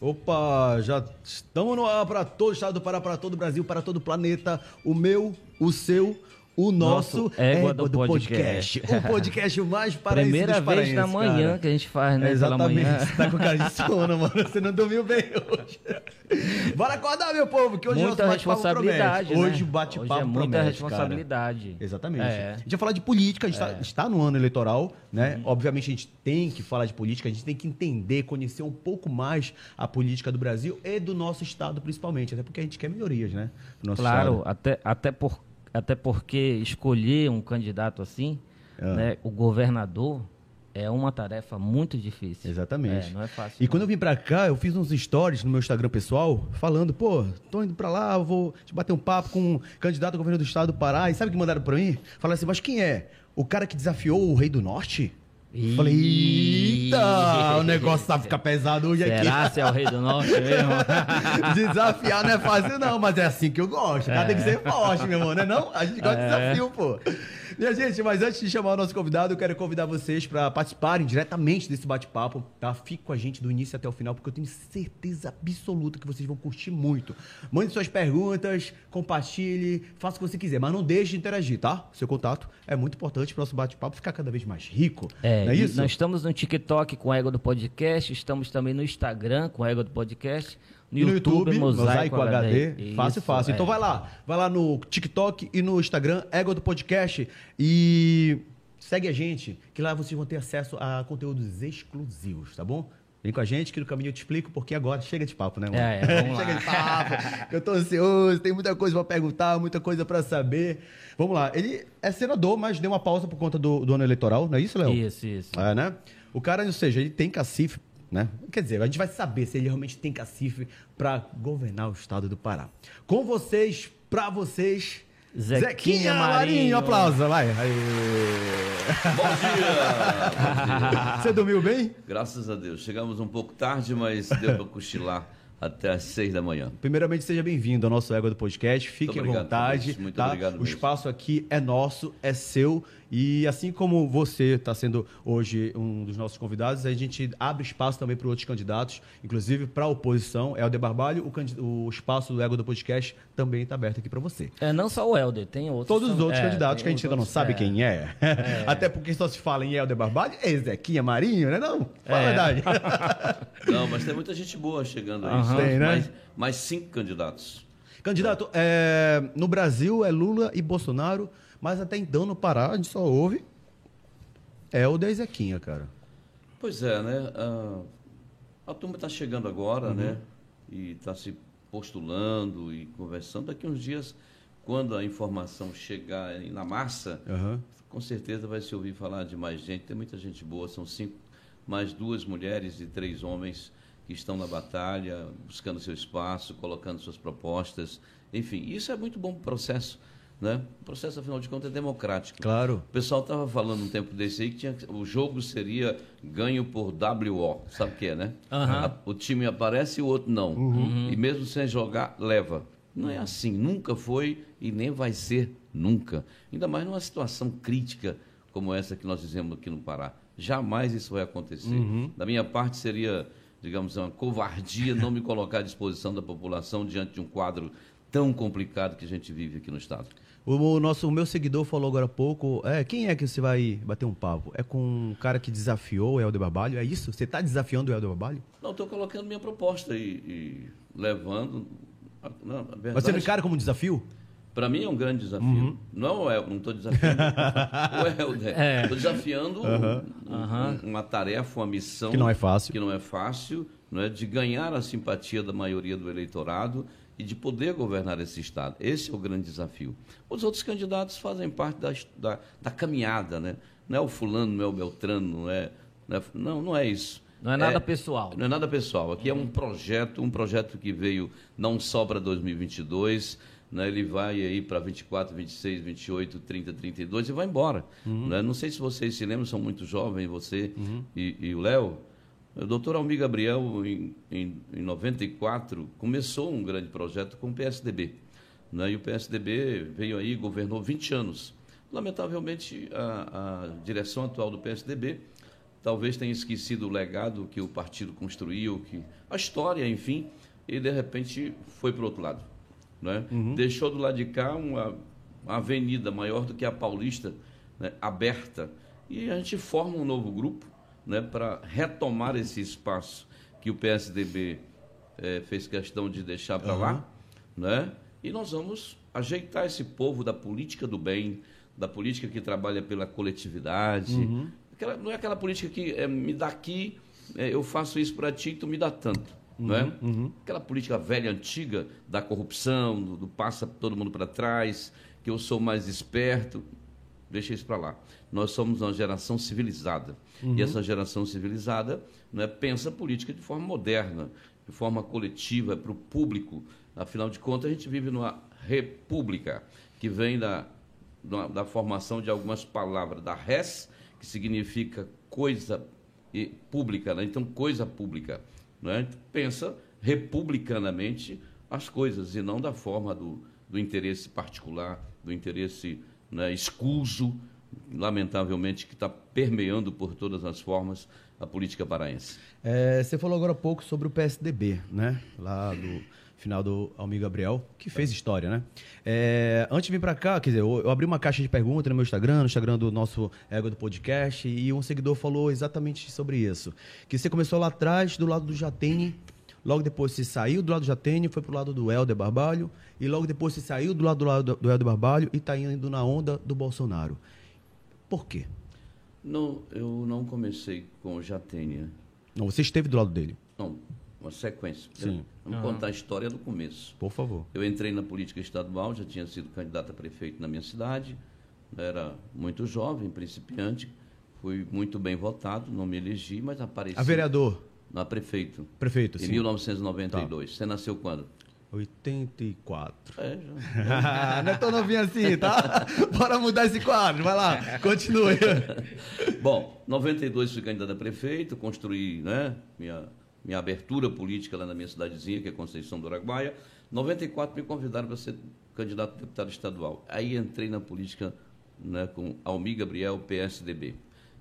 Opa, já estamos no ar para todo o estado do Pará, para todo o Brasil, para todo o planeta. O meu, o seu, o nosso, Nosso Égua do podcast. Podcast. O podcast mais paraense Primeira vez da manhã cara. que a gente faz, né? Exatamente. Pela manhã. Você tá com cara de sono, mano. Você não dormiu bem hoje. Bora acordar, meu povo, que hoje Muita nosso bate-papo responsabilidade. promete. né? Hoje o bate-papo Hoje é muita promete, responsabilidade. Cara. Exatamente. É. A gente vai falar de política, a gente tá- está no ano eleitoral, né? Obviamente a gente tem que falar de política, a gente tem que entender, conhecer um pouco mais a política do Brasil e do nosso estado, principalmente. Até porque a gente quer melhorias, né? Claro, estado. até, até, por, até porque escolher um candidato assim, Ah. né, o governador, é uma tarefa muito difícil. Exatamente. É, não é fácil. E não. quando eu vim pra cá, eu fiz uns stories no meu Instagram pessoal, falando, pô, tô indo pra lá, vou te bater um papo com um candidato ao governo do estado do Pará. E sabe o que mandaram pra mim? Falaram assim, mas quem é? O cara que desafiou o rei do norte? Ih. Falei, eita, o negócio tá ficar pesado hoje Será se é o rei do norte mesmo? aqui. Desafiar não é fácil não, mas é assim que eu gosto. O cara tem que ser forte, meu irmão, não é não? A gente gosta de É. desafio, pô. Minha gente, mas antes de chamar o nosso convidado, eu quero convidar vocês para participarem diretamente desse bate-papo, tá? Fique com a gente do início até o final, porque eu tenho certeza absoluta que vocês vão curtir muito. Mande suas perguntas, compartilhe, faça o que você quiser, mas não deixe de interagir, tá? Seu contato é muito importante para o nosso bate-papo ficar cada vez mais rico. É, não é e isso? nós estamos no TikTok com o Ego do Podcast, estamos também no Instagram com o Ego do Podcast, no, no YouTube, Mosaico, HD. Isso, Fácil, fácil. Então é. vai lá. Vai lá no TikTok e no Instagram, Ego do Podcast. E segue a gente, que lá vocês vão ter acesso a conteúdos exclusivos, tá bom? Vem com a gente, que no caminho eu te explico, porque agora chega de papo, né, mano? É, é, vamos chega lá. de papo. Eu tô ansioso, tem muita coisa pra perguntar, muita coisa pra saber. Vamos lá. Ele é senador, mas deu uma pausa por conta do, do ano eleitoral, não é isso, Léo? Isso, isso. É, né? O cara, ou seja, ele tem cacife, né? Quer dizer, a gente vai saber se ele realmente tem cacife para governar o estado do Pará. Com vocês, pra vocês, Zequinha Marinho. Marinho. Aplausos, vai. Aê. Bom dia! Você dormiu bem? Graças a Deus. Chegamos um pouco tarde, mas deu para cochilar até às seis da manhã. Primeiramente, seja bem-vindo ao nosso Égua do Podcast. Fique Muito à obrigado, vontade. Muito tá? obrigado O mesmo. espaço aqui é nosso, é seu. E assim como você está sendo hoje um dos nossos convidados, a gente abre espaço também para outros candidatos, inclusive para a oposição. É o De Barbalho, o, candi- o espaço do Égua do Podcast também está aberto aqui para você. É, não só o Helder, tem outros. Todos os outros é, candidatos que a gente ainda não sabe é. quem é. Até porque só se fala em Helder Barbalho, é Zequinha Marinho, né? Não, fala a É. verdade. Não, mas tem muita gente boa chegando aí. São Tem, né? mais, mais cinco candidatos. Candidato, é, no Brasil é Lula e Bolsonaro, mas até então no Pará a gente só ouve Helder e Zequinha, cara. Pois é, né? A, a turma está chegando agora, né? E está se postulando e conversando. Daqui uns dias, quando a informação chegar na massa, Aham. com certeza vai se ouvir falar de mais gente. Tem muita gente boa, são cinco, mais duas mulheres e três homens que estão na batalha, buscando seu espaço, colocando suas propostas. Enfim, isso é muito bom para o processo. Né? O processo, afinal de contas, é democrático. Claro. O pessoal estava falando um tempo desse aí que tinha, o jogo seria ganho por WO. Sabe o que é, né? Aham. A- o time aparece e o outro não. E mesmo sem jogar, leva. Não é assim, nunca foi e nem vai ser nunca. Ainda mais numa situação crítica como essa que nós vivemos aqui no Pará. Jamais isso vai acontecer. Da minha parte seria, digamos, uma covardia não me colocar à disposição da população diante de um quadro tão complicado que a gente vive aqui no estado. O, o nosso, o meu seguidor falou agora há pouco, é, quem é que você vai bater um papo? É com um cara que desafiou o Helder Barbalho? É isso? Você está desafiando o Helder Barbalho? Não, estou colocando minha proposta e, e levando. a- Não, a Mas você verdade, encara como desafio? para mim é um grande desafio. Uhum. Não é, não estou desafiando o Helder. É. Estou desafiando um- Aham. um- uma tarefa, uma missão Que não é fácil. que não é fácil, não é de ganhar a simpatia da maioria do eleitorado e de poder governar esse estado. Esse é o grande desafio. Os outros candidatos fazem parte da, da, da caminhada, né? Não é o fulano, não é o Beltrano, não é, não, é- não, não é isso. Não é nada pessoal. Não é nada pessoal. Aqui é um projeto, um projeto que veio não só para 2022, né? ele vai aí para 24, 26, 28, 30, 32 e vai embora. né? Não sei se vocês se lembram, são muito jovens, você e, e o Léo. O doutor Almir Gabriel, em, em, em 94, começou um grande projeto com o PSDB. Né? E o PSDB veio aí, governou 20 anos. Lamentavelmente, a, a direção atual do PSDB talvez tenha esquecido o legado que o partido construiu, que a história, enfim, e de repente foi para o outro lado. Né? Uhum. Deixou do lado de cá uma, uma avenida maior do que a Paulista, né, aberta, e a gente forma um novo grupo né, para retomar esse espaço que o PSDB é, fez questão de deixar para uhum. lá, né? e nós vamos ajeitar esse povo da política do bem, da política que trabalha pela coletividade. Uhum. Aquela, não é aquela política que é, me dá aqui, é, eu faço isso para ti, tu me dá tanto. Uhum, não é? Uhum. Aquela política velha, antiga, da corrupção, do, do passa todo mundo para trás, que eu sou mais esperto. Deixa isso para lá. Nós somos uma geração civilizada. Uhum. E essa geração civilizada é pensa a política de forma moderna, de forma coletiva, para o público. Afinal de contas, a gente vive numa república, que vem da, da, da formação de algumas palavras, da res, que significa coisa pública, né? então coisa pública. Né? Pensa republicanamente as coisas e não da forma do, do interesse particular, do interesse né, escuso, lamentavelmente, que está permeando por todas as formas a política paraense. É, você falou agora há pouco sobre o PSDB, né? Lá do final do Almir Gabriel, que fez história, né? É, antes de vir para cá, quer dizer, eu, eu, abri uma caixa de perguntas no meu Instagram, no Instagram do nosso Ego do Podcast, e um seguidor falou exatamente sobre isso. Que você começou lá atrás, do lado do Jatene, logo depois você saiu do lado do Jatene, foi pro lado do Helder Barbalho, e logo depois você saiu do lado do, lado do Helder Barbalho e está indo na onda do Bolsonaro. Por quê? Não, eu não comecei com o Jatene. Não, você esteve do lado dele? Não, uma sequência. Sim. Vamos uhum. contar a história do começo. Por favor. Eu entrei na política estadual, já tinha sido candidato a prefeito na minha cidade, era muito jovem, principiante, fui muito bem votado, não me elegi, mas apareci. A vereador? Na prefeito. Prefeito, sim. Em 1992. Tá. Você nasceu quando? 84. É, já. não é tão novinho assim, tá? Bora mudar esse quadro, vai lá, continue. Bom, 92 fui candidato a prefeito, construí né, minha minha abertura política lá na minha cidadezinha, que é Conceição do Araguaia. 94 me convidaram para ser candidato a deputado estadual. Aí entrei na política né, com Almir Gabriel, PSDB.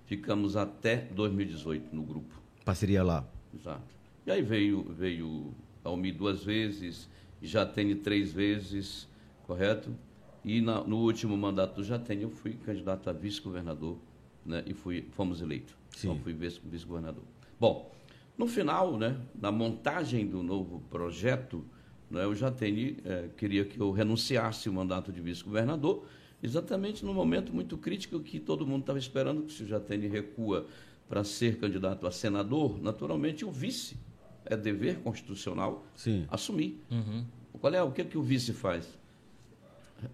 Ficamos até 2018 no grupo. Parceria lá. Exato. E aí veio, veio Almir duas vezes, Jatene três vezes, correto? E na, no último mandato do Jatene eu fui candidato a vice-governador né, e fui, fomos eleitos. Sim. Então fui vice-governador. Bom, no final, né, na montagem do novo projeto, né, o Jatene é, queria que eu renunciasse o mandato de vice-governador, exatamente no momento muito crítico que todo mundo estava esperando, que se o Jatene recua para ser candidato a senador, naturalmente o vice é dever constitucional Sim. assumir. Uhum. Qual é o que, que o vice faz?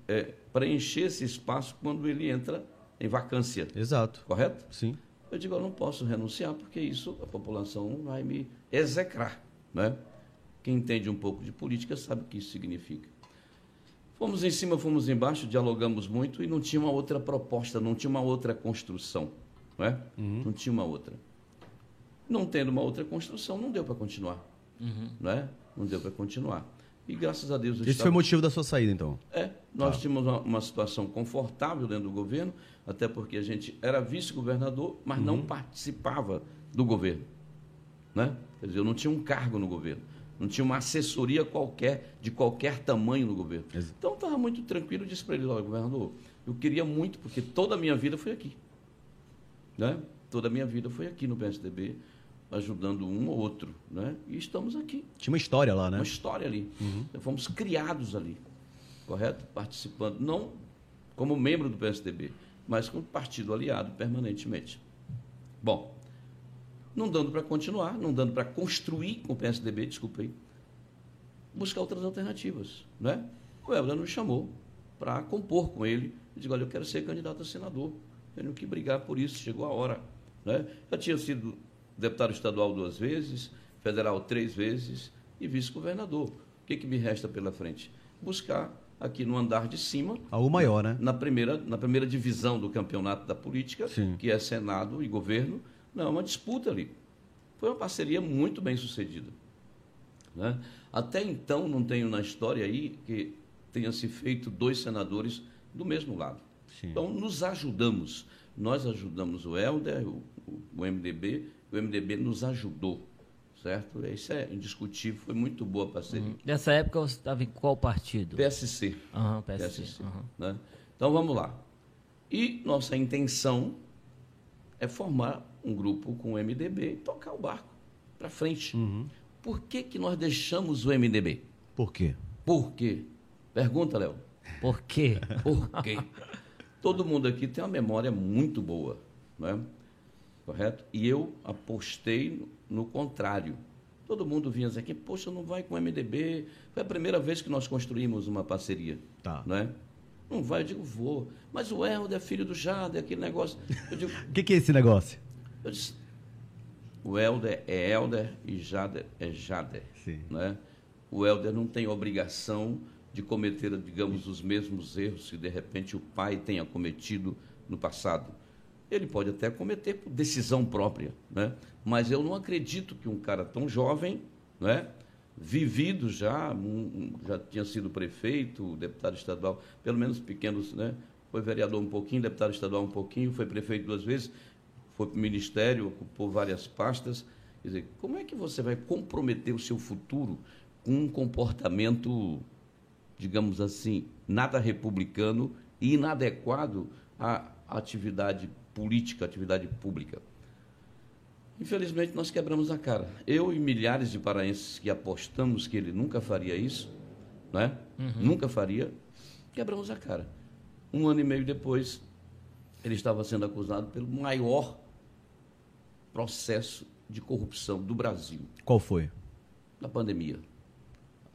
É preencher esse espaço quando ele entra em vacância. Exato. Correto? Sim. Eu digo, eu não posso renunciar, porque isso a população vai me execrar. Né? Quem entende um pouco de política sabe o que isso significa. Fomos em cima, fomos embaixo, dialogamos muito e não tinha uma outra proposta, não tinha uma outra construção. Não, é? Uhum. não tinha uma outra. Não tendo uma outra construção, não deu para continuar. Uhum. Não, é? não deu para continuar. E graças a Deus. Esse Estado... foi o motivo da sua saída, então? É. Nós tá. tínhamos uma, uma, situação confortável dentro do governo, até porque a gente era vice-governador, mas uhum. não participava do governo. Né? Quer dizer, eu não tinha um cargo no governo. Não tinha uma assessoria qualquer, de qualquer tamanho no governo. Então estava muito tranquilo, disse para ele, olha, governador, eu queria muito, porque toda a minha vida foi aqui. Né? Toda a minha vida foi aqui no PSDB ajudando um ou outro, né? E estamos aqui. Tinha uma história lá, né? Uma história ali. Uhum. Fomos criados ali, correto? Participando, não como membro do PSDB, mas como partido aliado permanentemente. Bom, não dando para continuar, não dando para construir com o PSDB, desculpa aí, buscar outras alternativas, né? O Helder nos chamou para compor com ele. Eu digo, olha, eu quero ser candidato a senador, tenho que brigar por isso, chegou a hora. Né? Já tinha sido deputado estadual duas vezes, federal três vezes e vice-governador. O que, que me resta pela frente? Buscar aqui no andar de cima. Algo maior, né? Na primeira, na primeira divisão do campeonato da política, Sim. que é Senado e governo. Não, uma disputa ali. Foi uma parceria muito bem sucedida. Né? Até então, não tenho na história aí que tenha se feito dois senadores do mesmo lado. Sim. Então, nos ajudamos. Nós ajudamos o Helder, o, o MDB, o MDB nos ajudou, certo? Isso é indiscutível, foi muito boa a parceria. Uhum. Nessa época você estava em qual partido? PSC. Uhum, PSC. PSC uhum. Né? Então vamos lá. E nossa intenção é formar um grupo com o MDB e tocar o barco para frente. Uhum. Por que, que nós deixamos o MDB? Por quê? Por quê? Pergunta, Léo. Por quê? Por quê? Todo mundo aqui tem uma memória muito boa, não é? Correto? E eu apostei no, contrário. Todo mundo vinha dizer que, poxa, não vai com o MDB. Foi a primeira vez que nós construímos uma parceria. Tá. Não é? Não vai, eu digo, vou. Mas o Helder é filho do Jader, aquele negócio. O que, que é esse negócio? Eu disse, o Helder é Helder e Jader é Jader. Sim. Né? O Helder não tem obrigação de cometer, digamos, os mesmos erros que de repente o pai tenha cometido no passado. Ele pode até cometer por decisão própria, né? mas eu não acredito que um cara tão jovem, né? vivido já, já tinha sido prefeito, deputado estadual, pelo menos pequenos, né? foi vereador um pouquinho, deputado estadual um pouquinho, foi prefeito duas vezes, foi para o ministério, ocupou várias pastas. Quer dizer, como é que você vai comprometer o seu futuro com um comportamento, digamos assim, nada republicano e inadequado à atividade política, atividade pública? Infelizmente, nós quebramos a cara. Eu e milhares de paraenses que apostamos que ele nunca faria isso, né? Uhum. nunca faria, quebramos a cara. Um ano e meio depois, ele estava sendo acusado pelo maior processo de corrupção do Brasil. Qual foi? Da pandemia.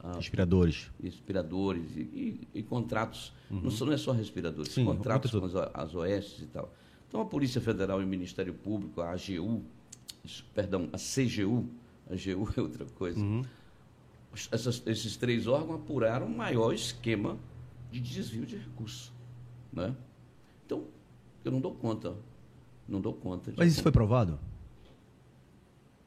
Ah, respiradores. Respiradores e, e, e contratos. Uhum. Não, não, é só respiradores, Sim, contratos com as, as OS e tal. Então a Polícia Federal e o Ministério Público, a AGU, perdão, a CGU, a AGU é outra coisa. Uhum. Essas, esses três órgãos apuraram o maior esquema de desvio de recursos. Né? Então, eu não dou conta. Não dou conta. Mas isso foi provado?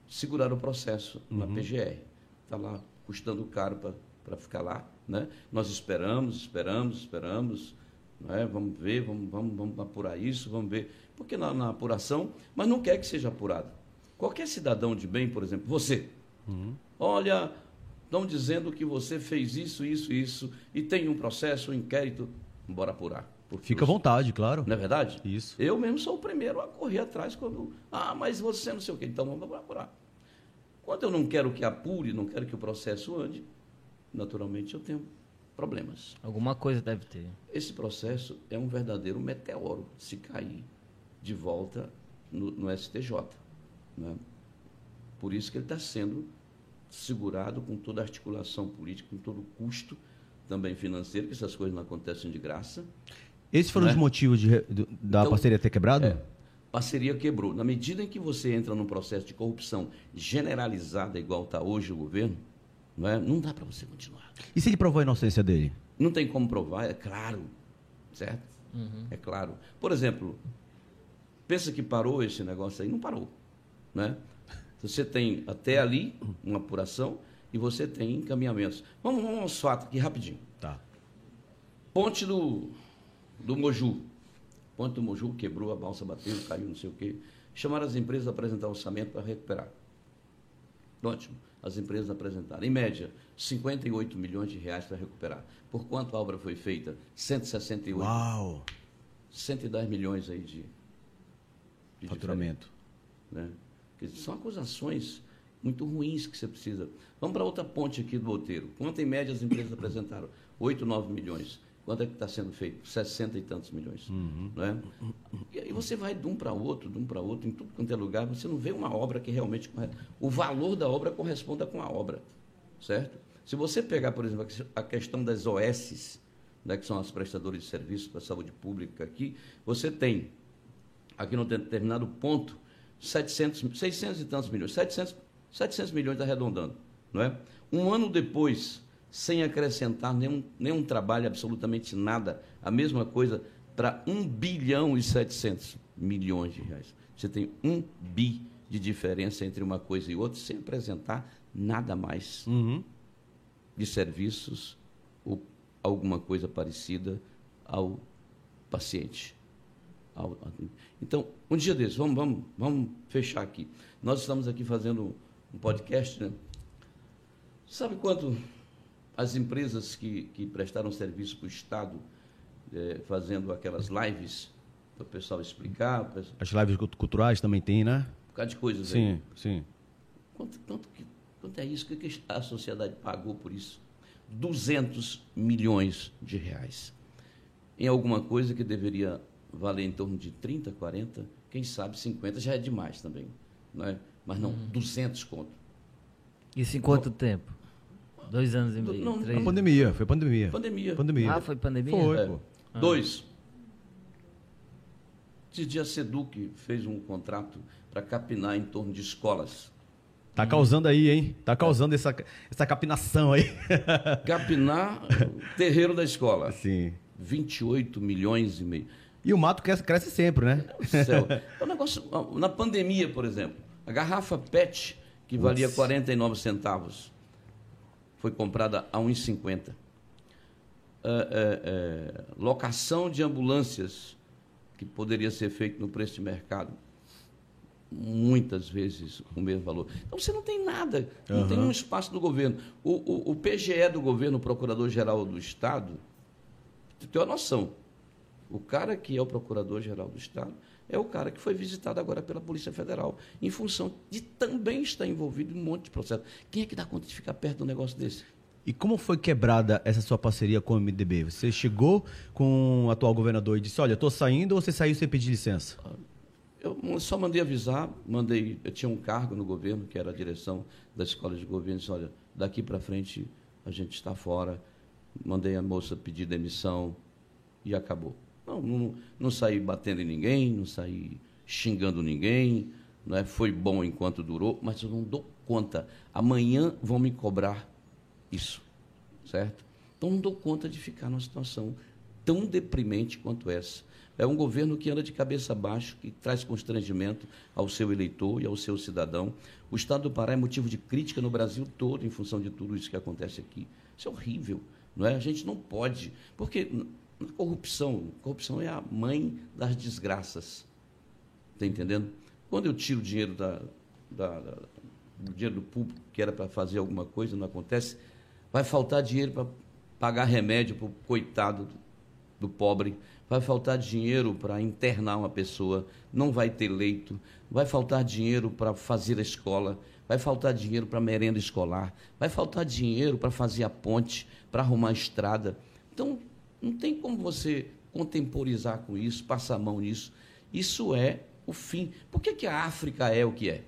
segurar o processo uhum. na PGR. Está lá custando caro para ficar lá. Né? Nós esperamos, esperamos, esperamos. Né? Vamos ver, vamos, vamos, vamos apurar isso, vamos ver. Porque na, na, apuração, mas não quer que seja apurado. Qualquer cidadão de bem, por exemplo, você, uhum. olha, estão dizendo que você fez isso, isso, isso, e tem um processo, um inquérito, bora apurar. Fica à vontade, claro. Não é verdade? Isso. Eu mesmo sou o primeiro a correr atrás quando. Ah, mas você não sei o quê. Então vamos apurar. Quando eu não quero que apure, não quero que o processo ande, naturalmente eu tenho problemas. Alguma coisa deve ter. Esse processo é um verdadeiro meteoro se cair de volta no, no STJ. Né? Por isso que ele está sendo segurado com toda a articulação política, com todo o custo também financeiro, que essas coisas não acontecem de graça. Esses foram né? os motivos de, de, da então, parceria ter quebrado? É, parceria quebrou. Na medida em que você entra num processo de corrupção generalizada, igual está hoje o governo, não, é? não dá para você continuar. E se ele provou a inocência dele? Não tem como provar, é claro. Certo? Uhum. É claro. Por exemplo, pensa que parou esse negócio aí? Não parou. Né? Você tem até ali uma apuração e você tem encaminhamentos. Vamos, vamos aos fatos aqui rapidinho. Tá. Ponte do, do Moju. Ponte do Moju quebrou, a balsa bateu, caiu, não sei o quê. Chamaram as empresas a apresentar orçamento para recuperar. Ótimo. As empresas apresentaram. Em média, 58 milhões de reais para recuperar. Por quanto a obra foi feita? 168. Uau! 110 milhões aí de, de faturamento. Né? São acusações muito ruins que você precisa. Vamos para outra ponte aqui do Outeiro. Quanto em média as empresas apresentaram? 8, 9 milhões. Quanto é que está sendo feito? 60 e tantos milhões. Uhum. Não é? E aí você vai de um para outro, de um para outro, em tudo quanto é lugar, você não vê uma obra que realmente. O valor da obra corresponda com a obra. Certo? Se você pegar, por exemplo, a questão das OS, né, que são as prestadoras de serviços para a saúde pública aqui, você tem, aqui num determinado ponto, 700, 600 e tantos milhões, 700, 700 milhões arredondando. Não é? Um ano depois, sem acrescentar nenhum, nenhum trabalho, absolutamente nada. A mesma coisa para 1 bilhão e 700 milhões de reais. Você tem um bi de diferença entre uma coisa e outra, sem apresentar nada mais uhum. de serviços ou alguma coisa parecida ao paciente. Então, um dia desses, vamos, vamos, vamos fechar aqui. Nós estamos aqui fazendo um podcast, né? Sabe quanto as empresas que, que prestaram serviço para o Estado, é, fazendo aquelas lives, para o pessoal explicar. Pessoal... As lives culturais também tem, né? Um bocado de coisas sim, aí. Sim, sim. Quanto, quanto, quanto é isso? O que a sociedade pagou por isso? 200 milhões de reais. Em alguma coisa que deveria valer em torno de 30, 40, quem sabe 50 já é demais também. Não é? Mas não, uhum. 200 conto. Isso em quanto tempo? Dois anos e meio? Não, três? A pandemia, foi pandemia. Pandemia. pandemia. Ah, foi pandemia? Foi, é. ah. Dois. Esse dia a Seduc fez um contrato para capinar em torno de escolas. Tá causando aí, hein? Tá causando essa, essa capinação aí. Capinar terreiro da escola. Sim. 28 milhões e meio. E o mato cresce, cresce sempre, né? Céu. É um negócio. Na pandemia, por exemplo, a garrafa PET, que valia Ups. 49 centavos, foi comprada a 1,50. É, é, é, locação de ambulâncias, que poderia ser feito no preço de mercado, muitas vezes o mesmo valor. Então você não tem nada, não uhum. tem um espaço do governo. O, o, o PGE do governo, o Procurador-Geral do Estado, tem uma noção. O cara que é o Procurador-Geral do Estado é o cara que foi visitado agora pela Polícia Federal, em função de também estar envolvido em um monte de processo. Quem é que dá conta de ficar perto de um negócio desse? E como foi quebrada essa sua parceria com o MDB? Você chegou com o atual governador e disse, olha, estou saindo ou você saiu sem pedir licença? Eu só mandei avisar, mandei, eu tinha um cargo no governo, que era a direção da escola de governo, disse, olha, daqui para frente a gente está fora. Mandei a moça pedir demissão e acabou. Não, não, não saí batendo em ninguém, não saí xingando ninguém, não é? foi bom enquanto durou, mas eu não dou conta. Amanhã vão me cobrar isso, certo? Então não dou conta de ficar numa situação tão deprimente quanto essa. É um governo que anda de cabeça baixa, que traz constrangimento ao seu eleitor e ao seu cidadão. O Estado do Pará é motivo de crítica no Brasil todo em função de tudo isso que acontece aqui. Isso é horrível, não é? A gente não pode, porque corrupção, corrupção é a mãe das desgraças. Está entendendo? Quando eu tiro dinheiro da, da, da do dinheiro do público, que era para fazer alguma coisa, não acontece, vai faltar dinheiro para pagar remédio para o coitado do, do pobre, vai faltar dinheiro para internar uma pessoa, não vai ter leito, vai faltar dinheiro para fazer a escola, vai faltar dinheiro para merenda escolar, vai faltar dinheiro para fazer a ponte, para arrumar a estrada. Então, não tem como você contemporizar com isso, passar a mão nisso. Isso é o fim. Por que, que a África é o que é?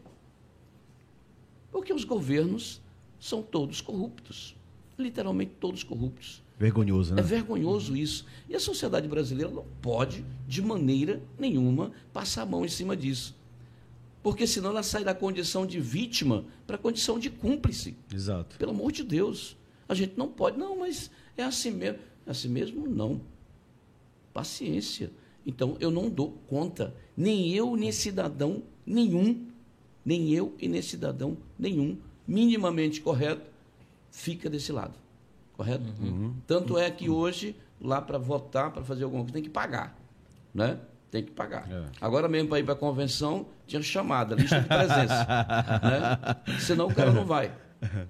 Porque os governos são todos corruptos. Literalmente todos corruptos. Vergonhoso, né? É vergonhoso isso. E a sociedade brasileira não pode, de maneira nenhuma, passar a mão em cima disso. Porque senão ela sai da condição de vítima para a condição de cúmplice. Exato. Pelo amor de Deus. A gente não pode, não, mas é assim mesmo. Assim mesmo, não. Paciência. Então, eu não dou conta. Nem eu, nem cidadão nenhum, nem eu e nem cidadão nenhum, minimamente correto, fica desse lado. Correto? Uhum. Tanto é que hoje, lá para votar, para fazer alguma coisa, tem que pagar. Né? Tem que pagar. É. Agora mesmo, para ir para a convenção, tinha chamada, lista de presença. né? Senão o cara não vai.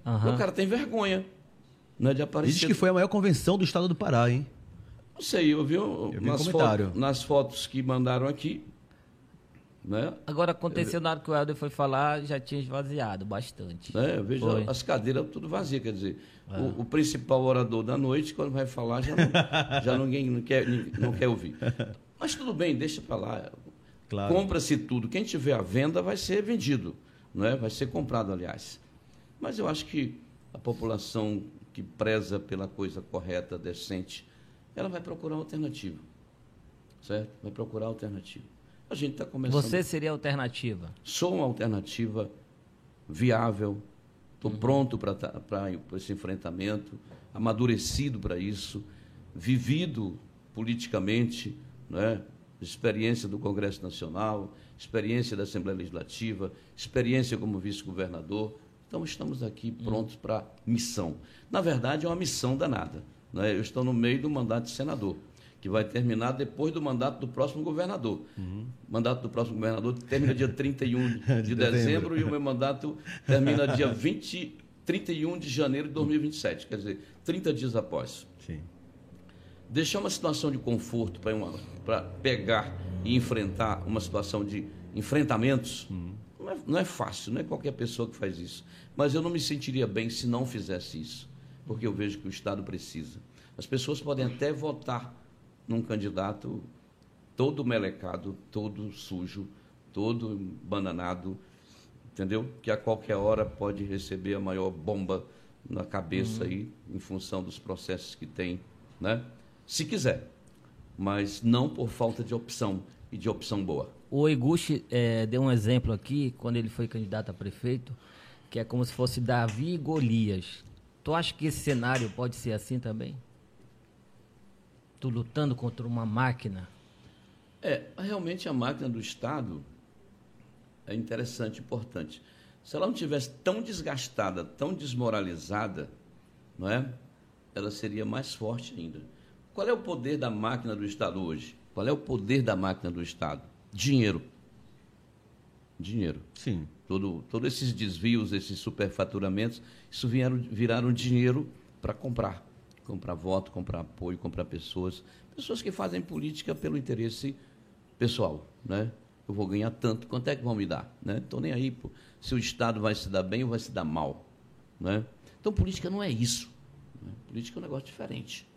Uhum. O cara tem vergonha né, de aparecer. Diz que foi a maior convenção do estado do Pará, hein? Não sei, eu vi, eu vi nas, um foto, nas fotos que mandaram aqui. Né? Agora aconteceu eu... na hora que o Helder foi falar, já tinha esvaziado bastante. É, eu vejo foi. as cadeiras tudo vazias, quer dizer, é. o, o, principal orador da noite, quando vai falar, já, não, já ninguém não quer, não quer ouvir. Mas tudo bem, deixa para lá. Claro. Compra-se tudo. Quem tiver à venda vai ser vendido, não é? vai ser comprado, aliás. Mas eu acho que a população que preza pela coisa correta, decente, ela vai procurar alternativa. Certo? Vai procurar alternativa. A gente está começando. Você seria alternativa? Sou uma alternativa viável. Estou uhum. pronto para esse enfrentamento, amadurecido para isso, vivido politicamente, né? experiência do Congresso Nacional, experiência da Assembleia Legislativa, experiência como vice-governador. Então, estamos aqui hum. prontos uhum. para missão. Na verdade, é uma missão danada. Né? Eu estou no meio do mandato de senador, que vai terminar depois do mandato do próximo governador. Uhum. O mandato do próximo governador termina dia 31 de, de dezembro. dezembro e o meu mandato termina dia 20, 31 de janeiro de 2027, quer dizer, 30 dias após. Sim. Deixar uma situação de conforto para pegar e enfrentar uma situação de enfrentamentos uhum. Não, é, não é fácil, não é qualquer pessoa que faz isso. Mas eu não me sentiria bem se não fizesse isso, porque eu vejo que o Estado precisa. As pessoas podem até votar num candidato todo melecado, todo sujo, todo bananado, entendeu? Que a qualquer hora pode receber a maior bomba na cabeça uhum. aí, em função dos processos que tem, né? Se quiser, mas não por falta de opção e de opção boa. O Iguchi é, deu um exemplo aqui, quando ele foi candidato a prefeito, que é como se fosse Davi e Golias. Tu acha que esse cenário pode ser assim também? Tu lutando contra uma máquina? É, realmente a máquina do Estado é interessante, importante. Se ela não tivesse tão desgastada, tão desmoralizada, não é? Ela seria mais forte ainda. Qual é o poder da máquina do Estado hoje? Qual é o poder da máquina do Estado? Dinheiro. Dinheiro. Sim. Todo, todos esses desvios, esses superfaturamentos, isso vieram, viraram dinheiro para comprar. Comprar voto, comprar apoio, comprar pessoas. Pessoas que fazem política pelo interesse pessoal, né? Eu vou ganhar tanto, quanto é que vão me dar? Né? Estou nem aí pô, se o Estado vai se dar bem ou vai se dar mal. Né? Então, política não é isso. Né? Política é um negócio diferente.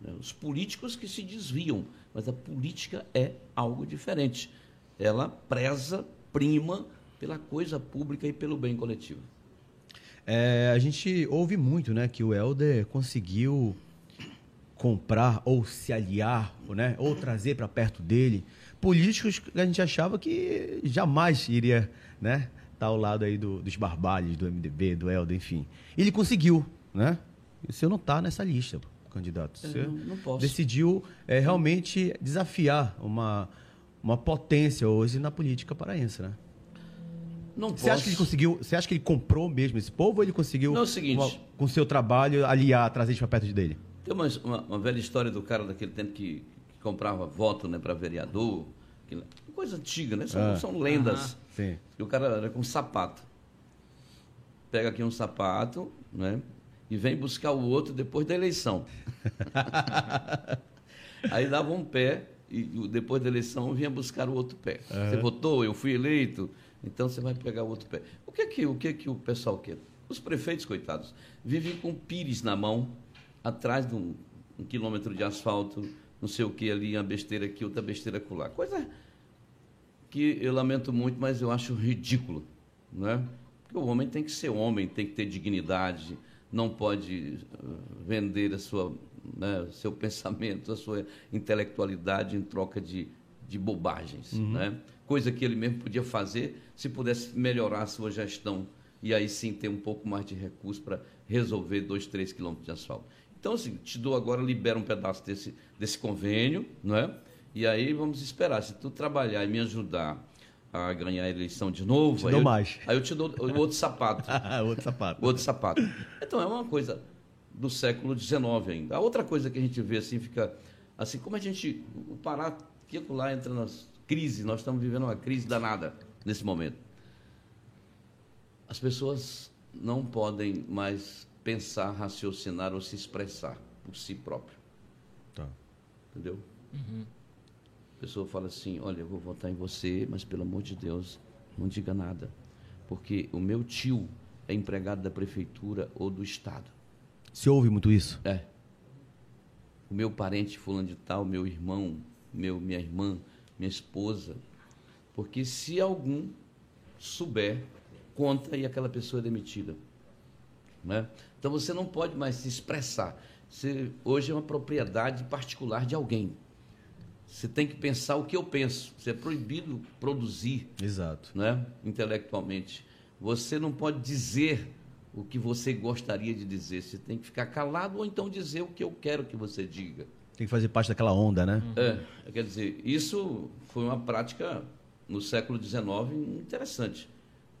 Né? Os políticos que se desviam, mas a política é algo diferente. Ela preza, prima pela coisa pública e pelo bem coletivo. É, a gente ouve muito né, que o Helder conseguiu comprar ou se aliar, né, ou trazer para perto dele políticos que a gente achava que jamais iria né, estar tá ao lado aí do, dos barbalhos, do MDB, do Helder, enfim. Ele conseguiu, né? E você não está nessa lista, candidato. Você não, não posso. decidiu é, realmente desafiar uma, uma potência hoje na política paraense, né? Não você acha que ele conseguiu? Você acha que ele comprou mesmo esse povo ou ele conseguiu, não, é o seguinte, uma, com seu trabalho, aliar, trazer para perto dele? Tem uma, uma, uma, velha história do cara daquele tempo que, que comprava voto né, para vereador. Que, coisa antiga, né? São, ah. são lendas. sim. E o cara era com um sapato. Pega aqui um sapato, né? E vem buscar o outro depois da eleição. Aí dava um pé e depois da eleição vinha buscar o outro pé. Uhum. Você votou, eu fui eleito, então você vai pegar o outro pé. O que que o que que o pessoal quer? Os prefeitos coitados vivem com pires na mão, atrás de um, um quilômetro de asfalto, não sei o que ali, uma besteira aqui, outra besteira acolá. Coisa que eu lamento muito, mas eu acho ridículo, não é? Porque o homem tem que ser homem, tem que ter dignidade, não pode eh, vender a sua, né, seu pensamento, a sua intelectualidade em troca de, de bobagens, uhum. né? Coisa que ele mesmo podia fazer se pudesse melhorar a sua gestão e aí sim ter um pouco mais de recurso para resolver dois, três quilômetros de asfalto. Então, assim, te dou agora, libera um pedaço desse, desse convênio, não é? E aí vamos esperar. Se tu trabalhar e me ajudar a ganhar a eleição de novo, te aí, dou eu, mais. aí eu te dou o outro sapato. outro sapato. outro sapato. Então é uma coisa do século XIX ainda. A outra coisa que a gente vê assim fica assim como a gente o Pará fica lá entra nas crises. Nós estamos vivendo uma crise danada nesse momento. As pessoas não podem mais pensar, raciocinar ou se expressar por si próprio. Tá. Entendeu? Uhum. A pessoa fala assim: Olha, eu vou votar em você, mas pelo amor de Deus, não diga nada. Porque o meu tio é empregado da prefeitura ou do Estado. Se ouve muito isso? É. O meu parente fulano de tal, meu irmão, meu, minha irmã, minha esposa. Porque se algum souber, conta e aquela pessoa é demitida. Né? Então você não pode mais se expressar. Você, hoje é uma propriedade particular de alguém. Você tem que pensar o que eu penso. Você é proibido produzir, Exato. Né? intelectualmente. Você não pode dizer o que você gostaria de dizer. Você tem que ficar calado ou então dizer o que eu quero que você diga. Tem que fazer parte daquela onda, né? É, quer dizer, isso foi uma prática no século XIX interessante.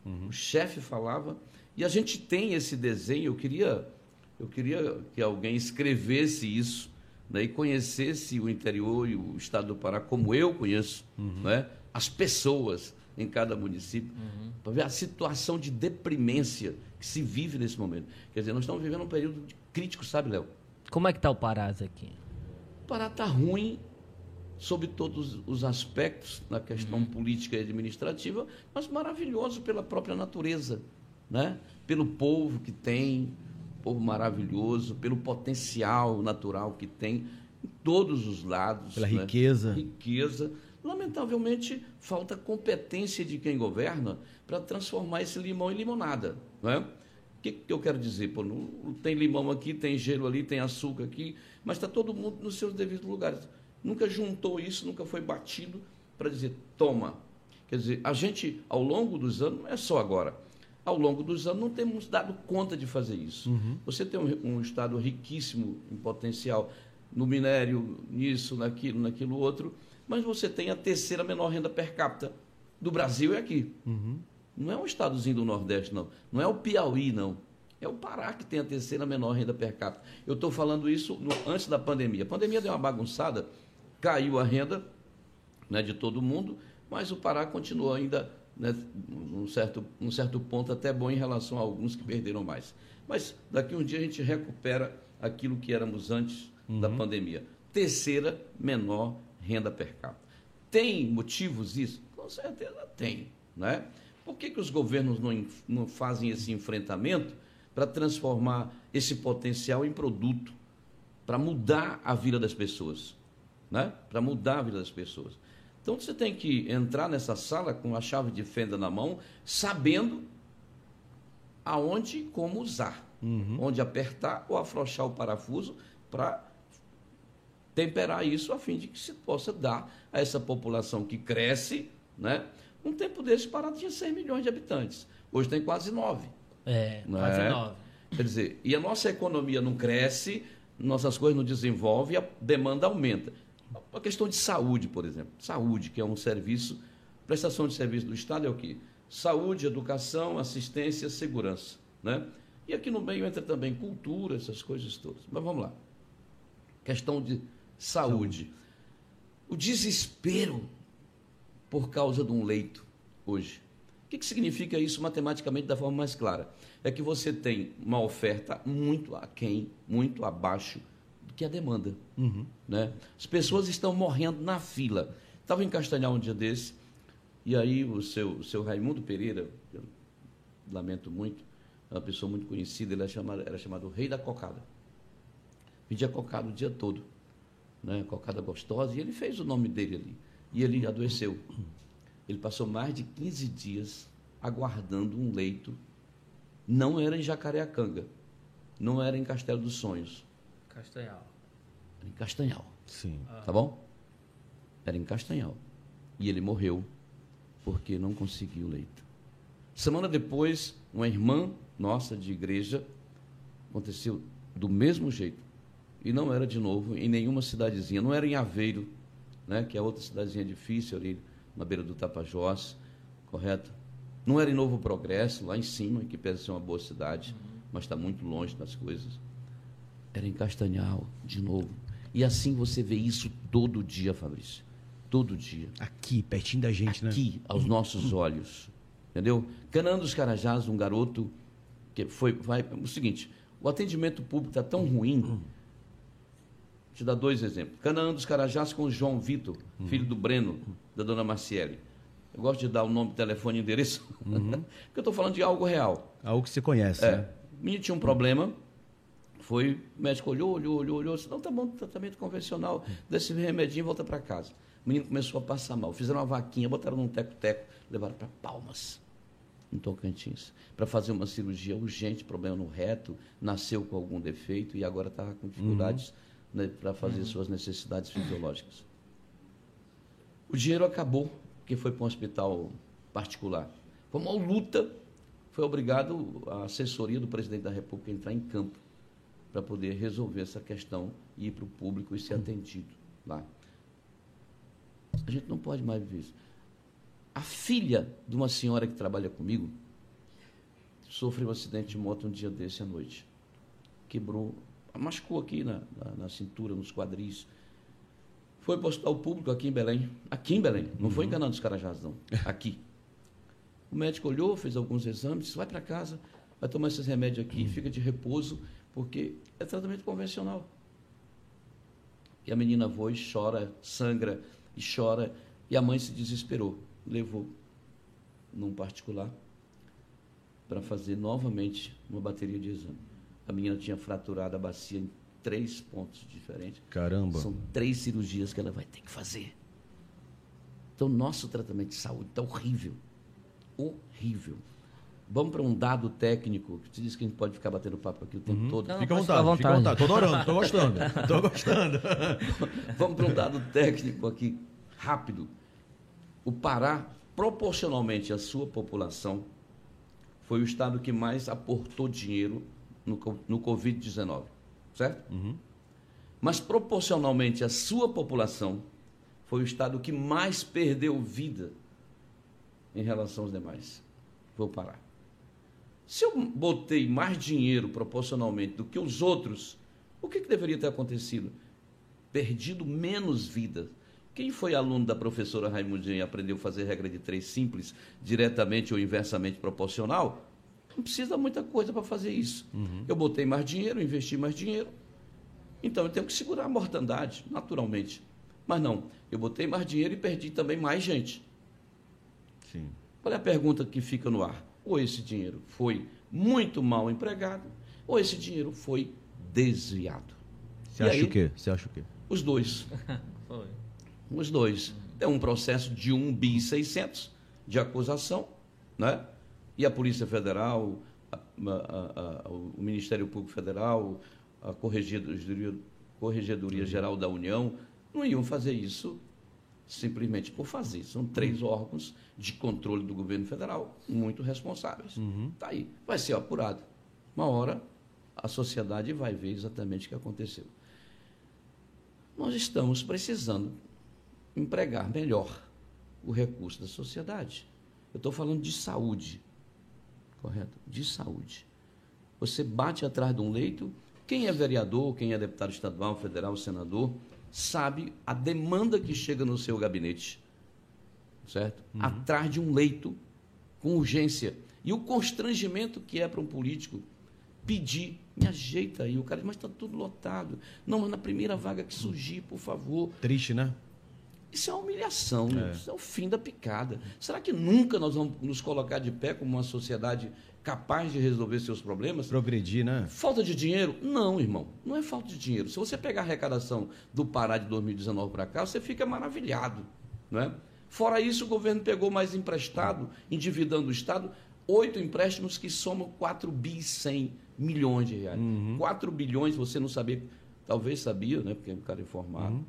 Uhum. O chefe falava e a gente tem esse desenho, eu queria, eu queria que alguém escrevesse isso né, e conhecesse o interior e o estado do Pará como eu conheço, né, as pessoas em cada município, para ver a situação de deprimência que se vive nesse momento. Quer dizer, nós estamos vivendo um período crítico, sabe, Léo? Como é que está o Pará, aqui? O Pará está ruim sob todos os aspectos, na questão política e administrativa, mas maravilhoso pela própria natureza, né? pelo povo que tem, povo maravilhoso, pelo potencial natural que tem em todos os lados. Pela né? riqueza. Riqueza. Lamentavelmente, falta competência de quem governa para transformar esse limão em limonada. Né? O que, que eu quero dizer? Pô, não, não tem limão aqui, tem gelo ali, tem açúcar aqui, mas está todo mundo nos seus devidos lugares. Nunca juntou isso, nunca foi batido para dizer, toma. Quer dizer, a gente, ao longo dos anos, não é só agora, ao longo dos anos não temos dado conta de fazer isso. Você tem um, um estado riquíssimo em potencial no minério, nisso, naquilo, naquilo outro, mas você tem a terceira menor renda per capita do Brasil é aqui. Não é um estadozinho do Nordeste, não. Não é o Piauí, não. É o Pará que tem a terceira menor renda per capita. Eu estou falando isso no- antes da pandemia. A pandemia deu uma bagunçada, caiu a renda né, de todo mundo, mas o Pará continuou ainda né, num, certo, num certo ponto até bom em relação a alguns que perderam mais. Mas daqui um dia a gente recupera aquilo que éramos antes da pandemia. Terceira menor renda per capita. Tem motivos isso? Com certeza tem. Né? Por que, que os governos não, não fazem esse enfrentamento para transformar esse potencial em produto, para mudar a vida das pessoas? né? para mudar a vida das pessoas. Então você tem que entrar nessa sala com a chave de fenda na mão, sabendo aonde e como usar, onde apertar ou afrouxar o parafuso para temperar isso a fim de que se possa dar a essa população que cresce, né? Um tempo desse Pará tinha 6 milhões de habitantes, hoje tem quase 9. É, Não quase é? nove. Quer dizer, e a nossa economia não cresce, nossas coisas não desenvolvem, a demanda aumenta. A questão de saúde, por exemplo. Saúde, que é um serviço, prestação de serviço do Estado é o quê? Saúde, educação, assistência, segurança. Né? E aqui no meio entra também cultura, essas coisas todas. Mas vamos lá. Questão de saúde. O desespero por causa de um leito hoje. O que, que significa isso matematicamente da forma mais clara? É que você tem uma oferta muito aquém, muito abaixo que a demanda. Né? As pessoas estão morrendo na fila. Estava em Castanhal um dia desse, e aí o seu, o seu Raimundo Pereira, eu lamento muito, é uma pessoa muito conhecida, ele era chamado, era chamado o Rei da Cocada. Vendia cocada o dia todo, né? cocada gostosa, e ele fez o nome dele ali. E ele adoeceu. Ele passou mais de 15 dias aguardando um leito. Não era em Jacareacanga, não era em Castelo dos Sonhos, Castanhal. Era em Castanhal. Sim. Tá bom? Era em Castanhal. E ele morreu porque não conseguiu leito. Semana depois, uma irmã nossa de igreja aconteceu do mesmo jeito. E não era de novo em nenhuma cidadezinha, não era em Aveiro, né, que é outra cidadezinha difícil ali na beira do Tapajós, correto? Não era em Novo Progresso, lá em cima, que parece ser uma boa cidade, mas está muito longe das coisas. Era em Castanhal, de novo. E assim você vê isso todo dia, Fabrício. Todo dia. Aqui, pertinho da gente, né? Aqui, aos nossos olhos. Entendeu? Canaã dos Carajás, um garoto que foi. Vai, o seguinte: o atendimento público está tão ruim. Vou te dar dois exemplos. Canaã dos Carajás com o João Vitor, filho do Breno, da dona Marciele. Eu gosto de dar o nome, telefone e endereço, porque eu estou falando de algo real. Algo que você conhece, É, né? o menino tinha um problema, foi, o médico olhou, olhou, olhou, olhou, disse, não, tá bom, tratamento convencional, desse remedinho e volta para casa. O menino começou a passar mal, fizeram uma vaquinha, botaram num teco-teco, levaram para Palmas, em Tocantins, para fazer uma cirurgia urgente, problema no reto, nasceu com algum defeito e agora está com dificuldades né, para fazer suas necessidades fisiológicas. O dinheiro acabou, porque foi para um hospital particular. Foi uma luta, foi obrigado a assessoria do presidente da República a entrar em campo para poder resolver essa questão e ir para o público e ser atendido lá. A gente não pode mais viver isso. A filha de uma senhora que trabalha comigo sofreu um acidente de moto um dia desse à noite. Quebrou machucou aqui na, na, na cintura, nos quadris. Foi para o hospital público aqui em Belém. Aqui em Belém. Não foi enganando os carajás, não. Aqui. O médico olhou, fez alguns exames, disse, vai para casa, vai tomar esses remédios aqui, fica de repouso, porque é tratamento convencional. E a menina voa e chora, sangra e chora, e a mãe se desesperou. Levou num particular para fazer novamente uma bateria de exame. A menina tinha fraturado a bacia em três pontos diferentes. Caramba. São três cirurgias que ela vai ter que fazer. Então, nosso tratamento de saúde está horrível. Horrível. Vamos para um dado técnico, que te diz que a gente pode ficar batendo papo aqui o tempo todo. Não, Fica à vontade, à fica à vontade. vontade. Tô adorando, tô gostando. tô gostando. Vamos para um dado técnico aqui, rápido. O Pará, proporcionalmente à sua população, foi o estado que mais aportou dinheiro no, no Covid-19, certo? Mas proporcionalmente à sua população, foi o estado que mais perdeu vida em relação aos demais. Foi o Pará. Se eu botei mais dinheiro proporcionalmente do que os outros, o que, que deveria ter acontecido? Perdido menos vida. Quem foi aluno da professora Raimundinha e aprendeu a fazer regra de três simples, diretamente ou inversamente proporcional, não precisa muita coisa para fazer isso. Eu botei mais dinheiro, investi mais dinheiro, então eu tenho que segurar a mortandade, naturalmente. Mas não, eu botei mais dinheiro e perdi também mais gente. Sim. Qual é a pergunta que fica no ar? Ou esse dinheiro foi muito mal empregado, ou esse dinheiro foi desviado. Você E acha aí? o quê? Você acha o quê? Os dois. Foi. Os dois. É um processo de 1 bi e 600 de acusação, né? E a Polícia Federal, a- a- a- o Ministério Público Federal, a Corregedoria, Corregedoria Geral da União, não iam fazer isso simplesmente por fazer. São três órgãos de controle do governo federal muito responsáveis. Está aí. Vai ser apurado. Uma hora a sociedade vai ver exatamente o que aconteceu. Nós estamos precisando empregar melhor o recurso da sociedade. Eu estou falando de saúde, correto? De saúde. Você bate atrás de um leito, quem é vereador, quem é deputado estadual, federal, senador, sabe a demanda que chega no seu gabinete, certo? Atrás de um leito com urgência. E o constrangimento que é para um político pedir, me ajeita aí, o cara diz, mas está tudo lotado. Não, mas na primeira vaga que surgir, por favor. Triste, né? Isso é uma humilhação, né? isso é o fim da picada. Será que nunca nós vamos nos colocar de pé como uma sociedade capaz de resolver seus problemas? Progredir, né? Falta de dinheiro? Não, irmão. Não é falta de dinheiro. Se você pegar a arrecadação do Pará de 2019 para cá, você fica maravilhado. Não é? Fora isso, o governo pegou mais emprestado, endividando o Estado, oito empréstimos que somam 4 bi 100 milhões de reais. 4 bilhões, você não sabia, talvez sabia, né? porque é um cara informado,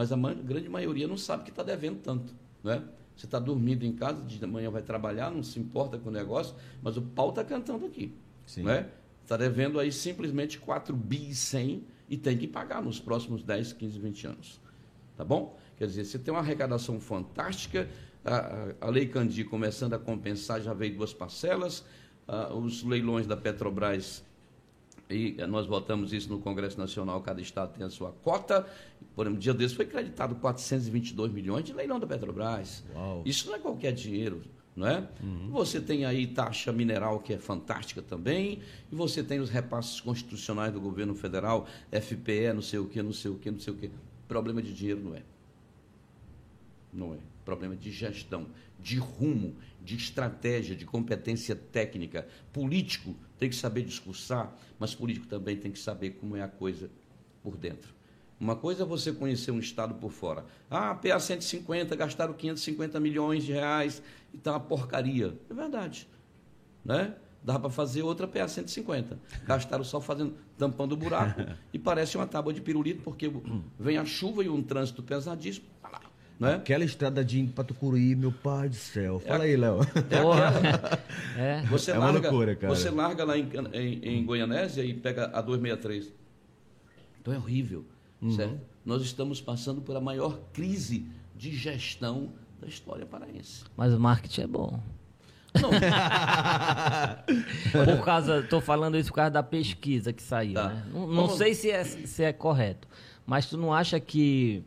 mas a ma- grande maioria não sabe que está devendo tanto. Né? Você está dormindo em casa, de manhã vai trabalhar, não se importa com o negócio, mas o pau está cantando aqui. Sim. Né? Está devendo aí simplesmente 4 bi 100 e tem que pagar nos próximos 10, 15, 20 anos. Tá bom? Quer dizer, você tem uma arrecadação fantástica, a, a- a Lei Candi começando a compensar, já veio duas parcelas, ah, os leilões da Petrobras, e nós votamos isso no Congresso Nacional, cada estado tem a sua cota. Por exemplo, um dia desse foi creditado 422 milhões de leilão da Petrobras. Uau. Isso não é qualquer dinheiro, não é? Você tem aí taxa mineral que é fantástica também, e você tem os repasses constitucionais do governo federal, FPE, não sei o quê, não sei o quê, não sei o quê. Problema de dinheiro não é. Não é. Problema de gestão, de rumo, de estratégia, de competência técnica. Político tem que saber discursar, mas político também tem que saber como é a coisa por dentro. Uma coisa é você conhecer um Estado por fora. Ah, PA 150, gastaram 550 milhões de reais e tá uma porcaria. É verdade. Né? Dá para fazer outra PA 150. Gastaram só fazendo, tampando o buraco e parece uma tábua de pirulito, porque vem a chuva e um trânsito pesadíssimo. Né? Aquela estrada de indo pra Tucuruí, meu pai do céu. Fala É aí, Léo. Porra. É. Você É uma larga, loucura, cara. Você larga lá em, em, em Goianésia e pega a 263. Então é horrível, Uhum. certo? Nós estamos passando por a maior crise de gestão da história paraense. Mas o marketing é bom. Não, Por causa, tô falando isso por causa da pesquisa que saiu, Tá. né? Não, não sei se é, se é correto, mas tu não acha que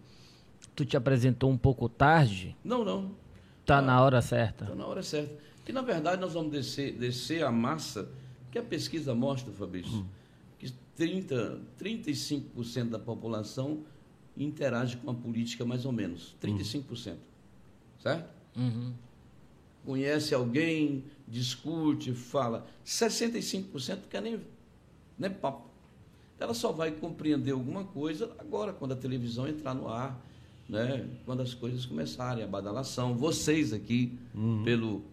tu te apresentou um pouco tarde? não, não. Tá na hora certa? Está na hora certa. Que, na verdade, nós vamos descer, descer a massa, que a pesquisa mostra, Fabrício, que 30, 35% da população interage com a política mais ou menos. 35%. Certo? Uhum. Conhece alguém, discute, fala. 65% quer nem, nem papo. Ela só vai compreender alguma coisa agora, quando a televisão entrar no ar, né? quando as coisas começarem, a badalação. Vocês aqui, pelo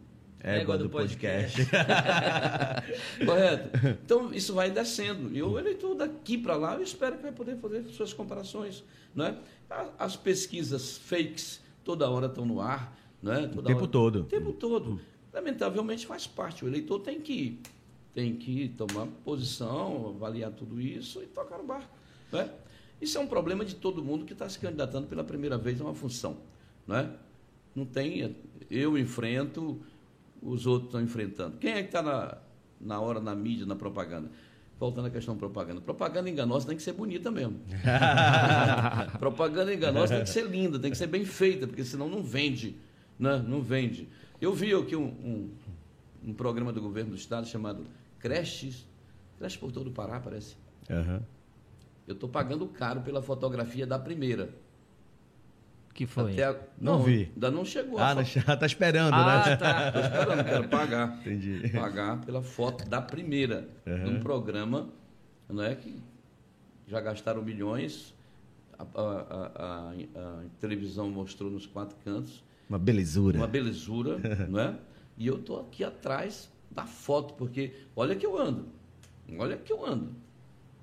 Égua do podcast. Correto? Então, isso vai descendo. E o eleitor daqui para lá, eu espero que vai poder fazer suas comparações. É? A- As pesquisas fakes toda hora estão no ar. Não é? Toda tempo hora- todo. O tempo todo. Lamentavelmente faz parte. O eleitor tem que, tem que tomar posição, avaliar tudo isso e tocar o barco. Não é? Isso é um problema de todo mundo que está se candidatando pela primeira vez a uma função. Não, é? não tem. Eu enfrento, os outros estão enfrentando. Quem é que está na, na hora, na mídia, na propaganda? Voltando à questão da propaganda. Propaganda enganosa tem que ser bonita mesmo. propaganda enganosa tem que ser linda, tem que ser bem feita, porque senão não vende. Né? Não vende. Eu vi aqui um, um, um programa do governo do estado chamado Creches, Creche por todo o Pará, parece. Aham. Eu estou pagando caro pela fotografia da primeira. Que foi? Até a- Não vi. Ainda não chegou Ah, não, tá esperando, Ah, né? tá. Estou esperando, quero pagar. Entendi. Pagar pela foto da primeira. Uhum. De um programa não é, que já gastaram milhões. A, a- a- a- a televisão mostrou nos quatro cantos. Uma belezura. Uma belezura, não é? E eu estou aqui atrás da foto, porque olha que eu ando. Olha que eu ando.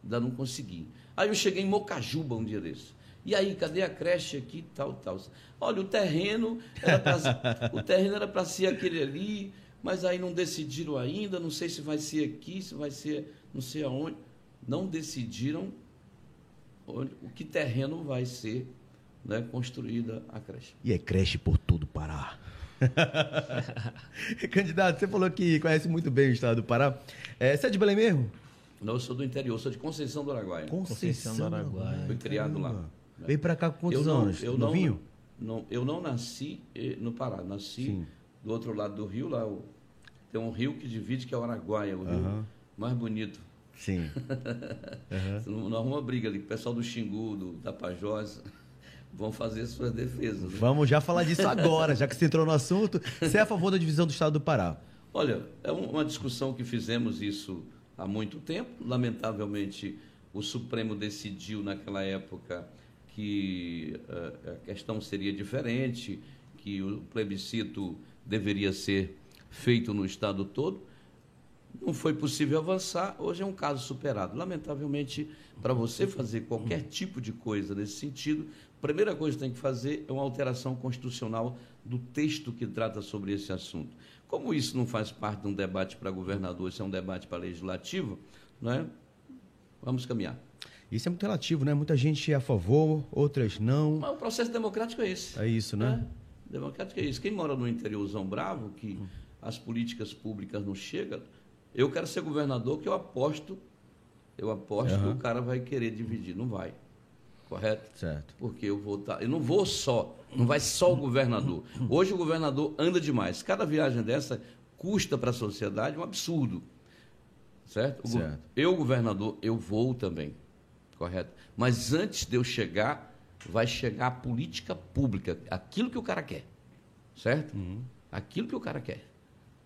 Ainda não consegui. Aí eu cheguei em Mocajuba um dia desse. E aí, cadê a creche aqui, tal, tal? Olha, o terreno era pra, o terreno era para ser aquele ali, mas aí não decidiram ainda, não sei se vai ser aqui, se vai ser não sei aonde. Não decidiram onde, o que terreno vai ser né, construída a creche. E é creche por todo o Pará. Candidato, você falou que conhece muito bem o estado do Pará. É, você é de Belém mesmo? Não, eu sou do interior, sou de Conceição do Araguaia. Conceição do Araguaia. Fui criado lá. Veio pra cá com quantos eu não, anos? Eu não, não, eu não nasci eh, no Pará, nasci Sim. do outro lado do rio, lá o- tem um rio que divide que é o Araguaia, o rio mais bonito. Sim. Não, não arruma briga ali, o pessoal do Xingu, do Tapajós, vão fazer suas defesas. né? Vamos já falar disso agora, já que você entrou no assunto. Você é a favor da divisão do estado do Pará? Olha, é um- uma discussão que fizemos isso há muito tempo. Lamentavelmente, o Supremo decidiu naquela época que eh, a questão seria diferente, que o plebiscito deveria ser feito no estado todo. Não foi possível avançar, hoje é um caso superado. Lamentavelmente, para você fazer qualquer tipo de coisa nesse sentido, a primeira coisa que tem que fazer é uma alteração constitucional do texto que trata sobre esse assunto. Como isso não faz parte de um debate para governador, isso é um debate para legislativo, não é? vamos caminhar. Isso é muito relativo, né? Muita gente é a favor, outras não. Mas o processo democrático é esse. É isso, né? É, democrático é isso. Quem mora no interiorzão bravo, que as políticas públicas não chegam, eu quero ser governador, que eu aposto, eu aposto Aham. que o cara vai querer dividir. Não vai. Correto? Certo. Porque eu vou estar. Eu não vou só, não vai só o governador. Hoje o governador anda demais. Cada viagem dessa custa para a sociedade um absurdo. Certo? Certo. Eu, governador, eu vou também. Correto? Mas antes de eu chegar, vai chegar a política pública, aquilo que o cara quer. Certo? Aquilo que o cara quer.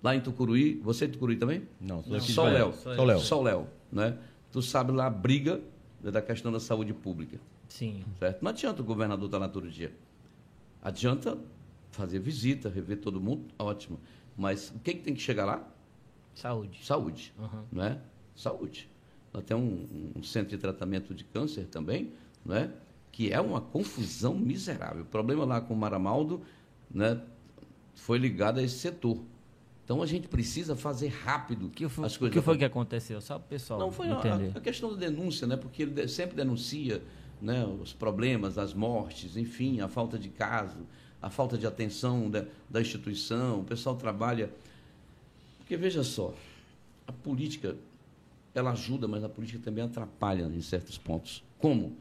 Lá em Tucuruí, você é de Tucuruí também? Não, sou Só. Léo. Só o Léo. Só o Léo, né? Tu sabe lá a briga da questão da saúde pública. Sim. Certo? Não adianta o governador estar lá todo dia. Adianta fazer visita, rever todo mundo, ótimo. Mas o que, que tem que chegar lá? Saúde. Saúde. Aham. Não é? Saúde. Nós temos um, um centro de tratamento de câncer também, não é? que é uma confusão miserável. O problema lá com o Maramaldo né, foi ligado a esse setor. Então a gente precisa fazer rápido O que foi, as o coisas. que, foi que aconteceu? Só o pessoal Não, foi a, a questão da denúncia, né? Porque ele sempre denuncia né, os problemas, as mortes, enfim, a falta de caso, a falta de atenção da, da instituição. O pessoal trabalha. Porque veja só, a política ela ajuda, mas a política também atrapalha em certos pontos. Como?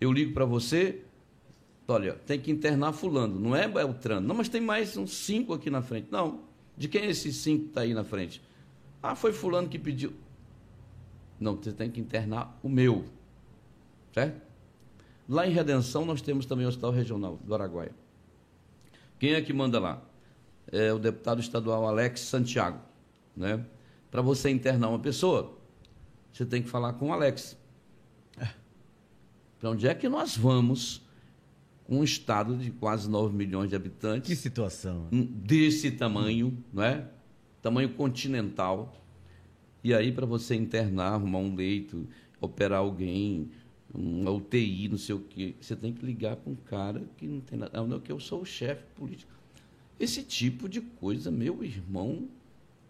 Eu ligo para você, olha, tem que internar fulano, não é Beltrano. Não, mas tem mais uns cinco aqui na frente. Não. De quem é esses cinco que está aí na frente? Ah, foi fulano que pediu. Não, você tem que internar o meu. Certo? Lá em Redenção nós temos também o Hospital Regional do Araguaia. Quem é que manda lá? É o deputado estadual Alex Santiago. Né? Para você internar uma pessoa, você tem que falar com o Alex. É. Para onde é que nós vamos com um estado de quase 9 milhões de habitantes? Que situação. Desse tamanho, não é? Tamanho continental. E aí, para você internar, arrumar um leito, operar alguém, uma UTI, não sei o quê, você tem que ligar para um cara que não tem nada. Não, que eu sou o chefe político. Esse tipo de coisa, meu irmão,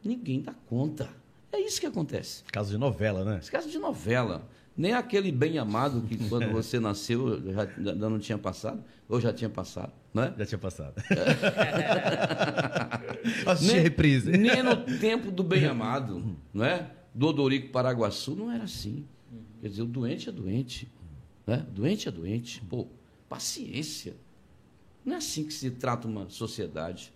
ninguém dá conta. É isso que acontece. Caso de novela, né? Esse caso de novela. Nem aquele bem amado que quando você nasceu já, já não tinha passado, ou já tinha passado, né? Já tinha passado. Nem, reprise. Nem no tempo do bem amado, não é? Do Odorico Paraguaçu não era assim. Quer dizer, o doente é doente. Né? Doente é doente. Pô, paciência. Não é assim que se trata uma sociedade.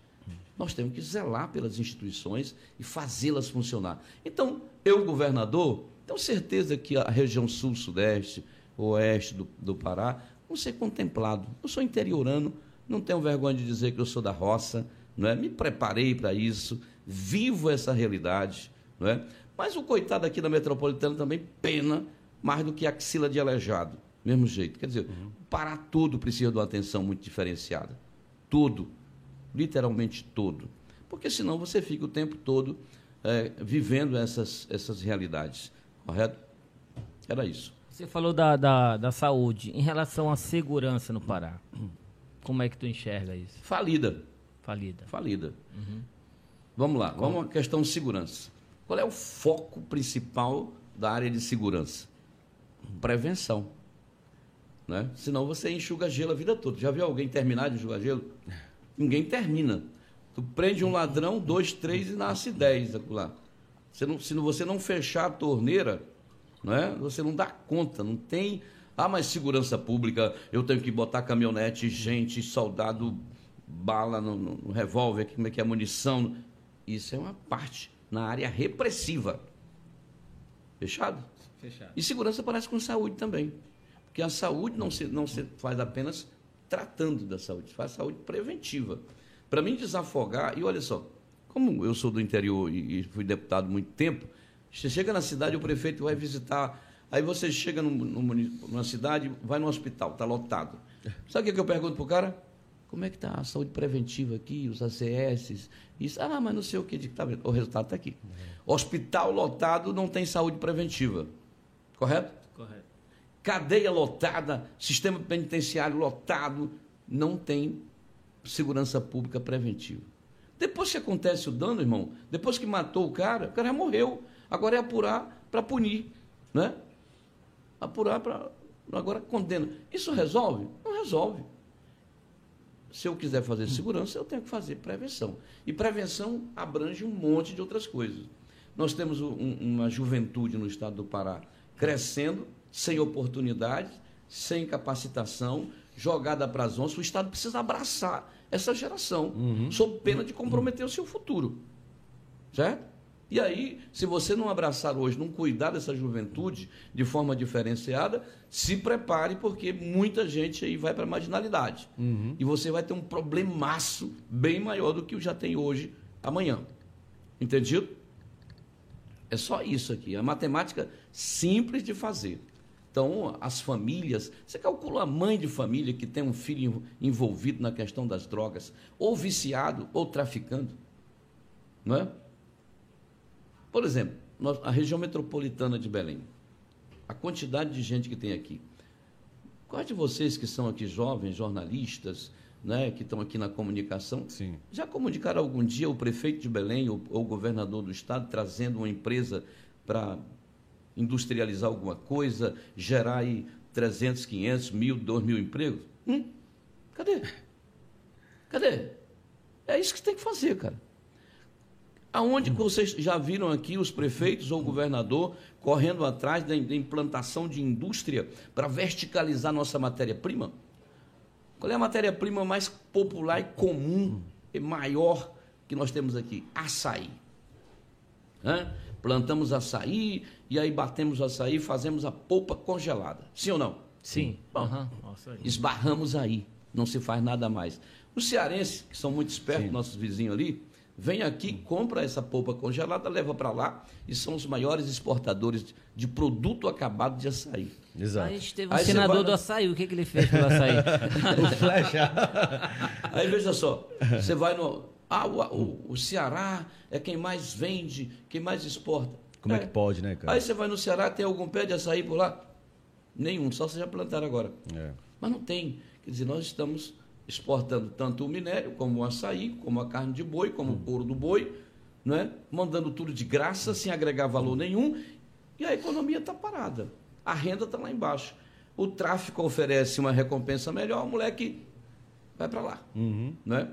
Nós temos que zelar pelas instituições e fazê-las funcionar. Então, eu, governador, tenho certeza que a região sul, sudeste, oeste do, do Pará vão ser contemplados. Eu sou interiorano, não tenho vergonha de dizer que eu sou da roça, não é? me preparei para isso, vivo essa realidade. Não é? Mas o coitado aqui da metropolitana também pena mais do que axila de aleijado. Mesmo jeito. Quer dizer, uhum. Pará tudo precisa de uma atenção muito diferenciada. Tudo literalmente todo. Porque senão você fica o tempo todo é, vivendo essas, essas realidades. Correto? Era isso. Você falou da, da, da, saúde. Em relação à segurança no Pará, como é que tu enxerga isso? Falida. Falida. Falida. Uhum. Vamos lá, vamos à questão de segurança. Qual é o foco principal da área de segurança? Prevenção. Né? Senão você enxuga gelo a vida toda. Já viu alguém terminar de enxugar gelo? Ninguém termina. Tu prende um ladrão, dois, três e nasce dez lá. Você não, se você não fechar a torneira, não é? você não dá conta, não tem. Ah, mas segurança pública, eu tenho que botar caminhonete, gente, soldado, bala no, no, no revólver, como é que é a munição. Isso é uma parte na área repressiva. Fechado? Fechado. E segurança parece com saúde também. Porque a saúde não se, não se faz apenas tratando da saúde, faz saúde preventiva. Para mim desafogar, e olha só, como eu sou do interior e, fui deputado muito tempo, você chega na cidade, o prefeito vai visitar, aí você chega num, numa cidade, vai no hospital, está lotado. Sabe o que eu pergunto para o cara? Como é que está a saúde preventiva aqui, os ACS? Isso, ah, mas não sei o que. Tá o resultado está aqui. Hospital lotado não tem saúde preventiva. Correto? cadeia lotada, sistema penitenciário lotado, não tem segurança pública preventiva. Depois que acontece o dano, irmão, depois que matou o cara, o cara já morreu. Agora é apurar para punir, né? Apurar para agora condena. Isso resolve? Não resolve. Se eu quiser fazer segurança, eu tenho que fazer prevenção. E prevenção abrange um monte de outras coisas. Nós temos um, uma juventude no estado do Pará crescendo, sem oportunidade, sem capacitação, jogada para as onças. O Estado precisa abraçar essa geração, uhum. sob pena de comprometer o seu futuro. Certo? E aí, se você não abraçar hoje, não cuidar dessa juventude de forma diferenciada, se prepare, porque muita gente aí vai para a marginalidade. Uhum. E você vai ter um problemaço bem maior do que já tem hoje, amanhã. Entendido? É só isso aqui. A matemática simples de fazer. Então, as famílias, você calcula a mãe de família que tem um filho envolvido na questão das drogas, ou viciado, ou traficando. Não é? Por exemplo, a região metropolitana de Belém, a quantidade de gente que tem aqui. Quais de vocês que são aqui jovens, jornalistas, né, que estão aqui na comunicação, Sim. já comunicaram algum dia o prefeito de Belém ou, ou o governador do estado trazendo uma empresa para industrializar alguma coisa, gerar aí 300, 500, mil, 2 mil empregos? Hum? Cadê? Cadê? É isso que tem que fazer, cara. Aonde vocês já viram aqui os prefeitos ou o governador correndo atrás da da implantação de indústria para verticalizar nossa matéria-prima? Qual é a matéria-prima mais popular e comum e maior que nós temos aqui? Açaí. Hã? Plantamos açaí e aí batemos o açaí e fazemos a polpa congelada. Sim ou não? Sim. Bom. Nossa, aí. esbarramos aí, não se faz nada mais. Os cearenses, que são muito espertos, nossos vizinhos ali, vêm aqui, compra essa polpa congelada, leva para lá e são os maiores exportadores de produto acabado de açaí. Exato. A gente teve um Aí senador vai- do açaí, o que, que ele fez pelo açaí? o flecha. Aí veja só, você vai no. Ah, o, o- Ceará é quem mais vende, quem mais exporta. Como é que pode, né, cara? Aí você vai no Ceará, tem algum pé de açaí por lá? Nenhum, só vocês já plantaram agora. É. Mas não tem. Quer dizer, nós estamos exportando tanto o minério, como o açaí, como a carne de boi, como o couro do boi, não é? mandando tudo de graça, sem agregar valor nenhum, e a economia está parada. A renda está lá embaixo. O tráfico oferece uma recompensa melhor, o moleque vai para lá. Uhum. Não é?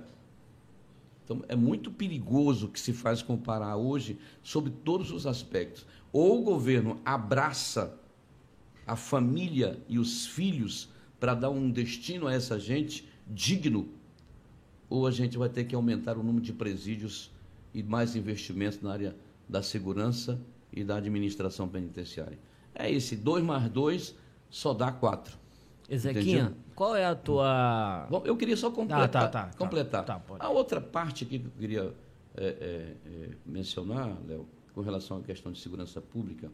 Então, é muito perigoso o que se faz com o Pará hoje, sobre todos os aspectos. Ou o governo abraça a família e os filhos para dar um destino a essa gente digno, ou a gente vai ter que aumentar o número de presídios e mais investimentos na área da segurança e da administração penitenciária. É esse, 2 mais 2 só dá 4. Ezequinha? Qual é a tua. Bom, eu queria só completar. Ah, tá, tá, tá. completar. Tá, a outra parte aqui que eu queria é, é, é, mencionar, Léo, com relação à questão de segurança pública,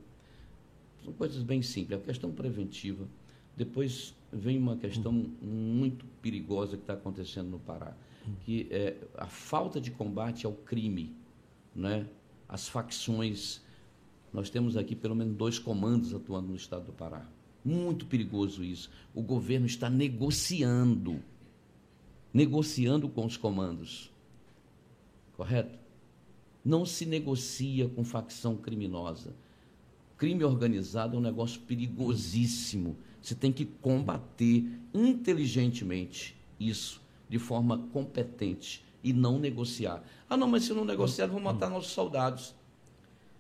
são coisas bem simples. A questão preventiva. Depois vem uma questão muito perigosa que está acontecendo no Pará, que é a falta de combate ao crime, né? as facções. Nós temos aqui pelo menos dois comandos atuando no estado do Pará. Muito perigoso isso. O governo está negociando, negociando com os comandos. Correto? Não se negocia com facção criminosa. Crime organizado é um negócio perigosíssimo. Você tem que combater inteligentemente isso, de forma competente e não negociar. Ah, não, mas se não negociar, vão matar nossos soldados.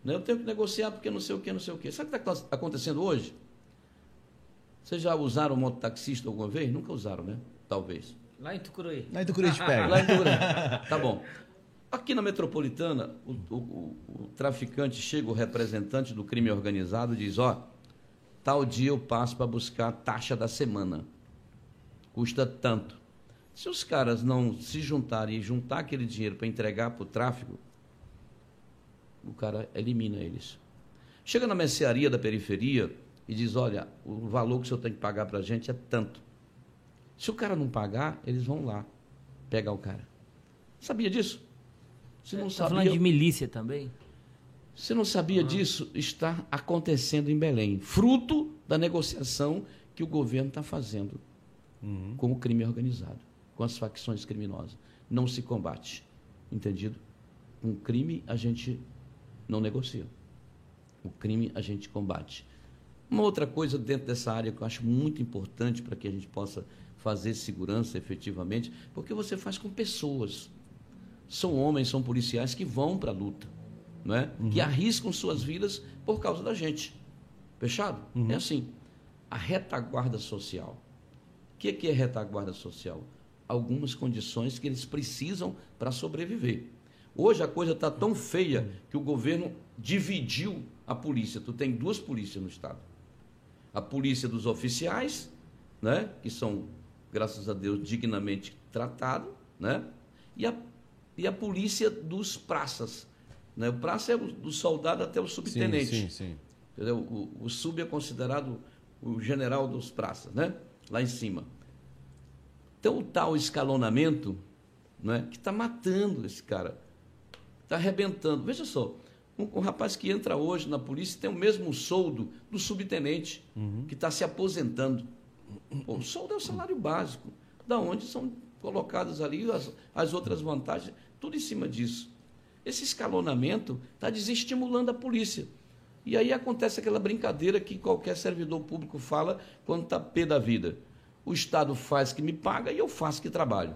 Né? Eu tenho que negociar porque não sei o que, não sei o que. Sabe o que está acontecendo hoje? Vocês já usaram mototaxista alguma vez? Nunca usaram, né? Talvez. Lá em Tucuruí. Aí tu te pega. Lá em Tucuruí. Tá bom. Aqui na metropolitana, o, o- o- o traficante chega, o representante do crime organizado, diz: Ó, tal dia eu passo para buscar a taxa da semana. Custa tanto. Se os caras não se juntarem e juntar aquele dinheiro para entregar para o tráfico, o cara elimina eles. Chega na mercearia da periferia e diz: Olha, o valor que o senhor tem que pagar para a gente é tanto. Se o cara não pagar, eles vão lá pegar o cara. Sabia disso? Se não Tá falando sabia, de milícia também? se não sabia disso, está acontecendo em Belém, fruto da negociação que o governo está fazendo com o crime organizado, com as facções criminosas. Não se combate, entendido? Com crime a gente não negocia. O crime a gente combate. Uma outra coisa dentro dessa área que eu acho muito importante para que a gente possa fazer segurança efetivamente, porque você faz com pessoas. São homens, são policiais que vão para a luta, não é? que arriscam suas vidas por causa da gente. Fechado? É assim. A retaguarda social. O que é, que é retaguarda social? Algumas condições que eles precisam para sobreviver. Hoje a coisa está tão feia que o governo dividiu a polícia. Tu tem duas polícias no estado. A polícia dos oficiais, né, que são, graças a Deus, dignamente tratados, né, e a, e a polícia dos praças. Né? O praça é o, do soldado até o subtenente. Sim, sim, sim. Entendeu? O, o sub é considerado o general dos praças, né? Lá em cima. Então, o tal escalonamento, né? que está matando esse cara, está arrebentando. Veja só, um, um rapaz que entra hoje na polícia tem o mesmo soldo do subtenente, que está se aposentando. Pô, o soldo é o salário básico, da onde são colocadas ali as, as outras vantagens, tudo em cima disso. Esse escalonamento está desestimulando a polícia. E aí acontece aquela brincadeira que qualquer servidor público fala quando está pé da vida. O Estado faz que me paga e eu faço que trabalho.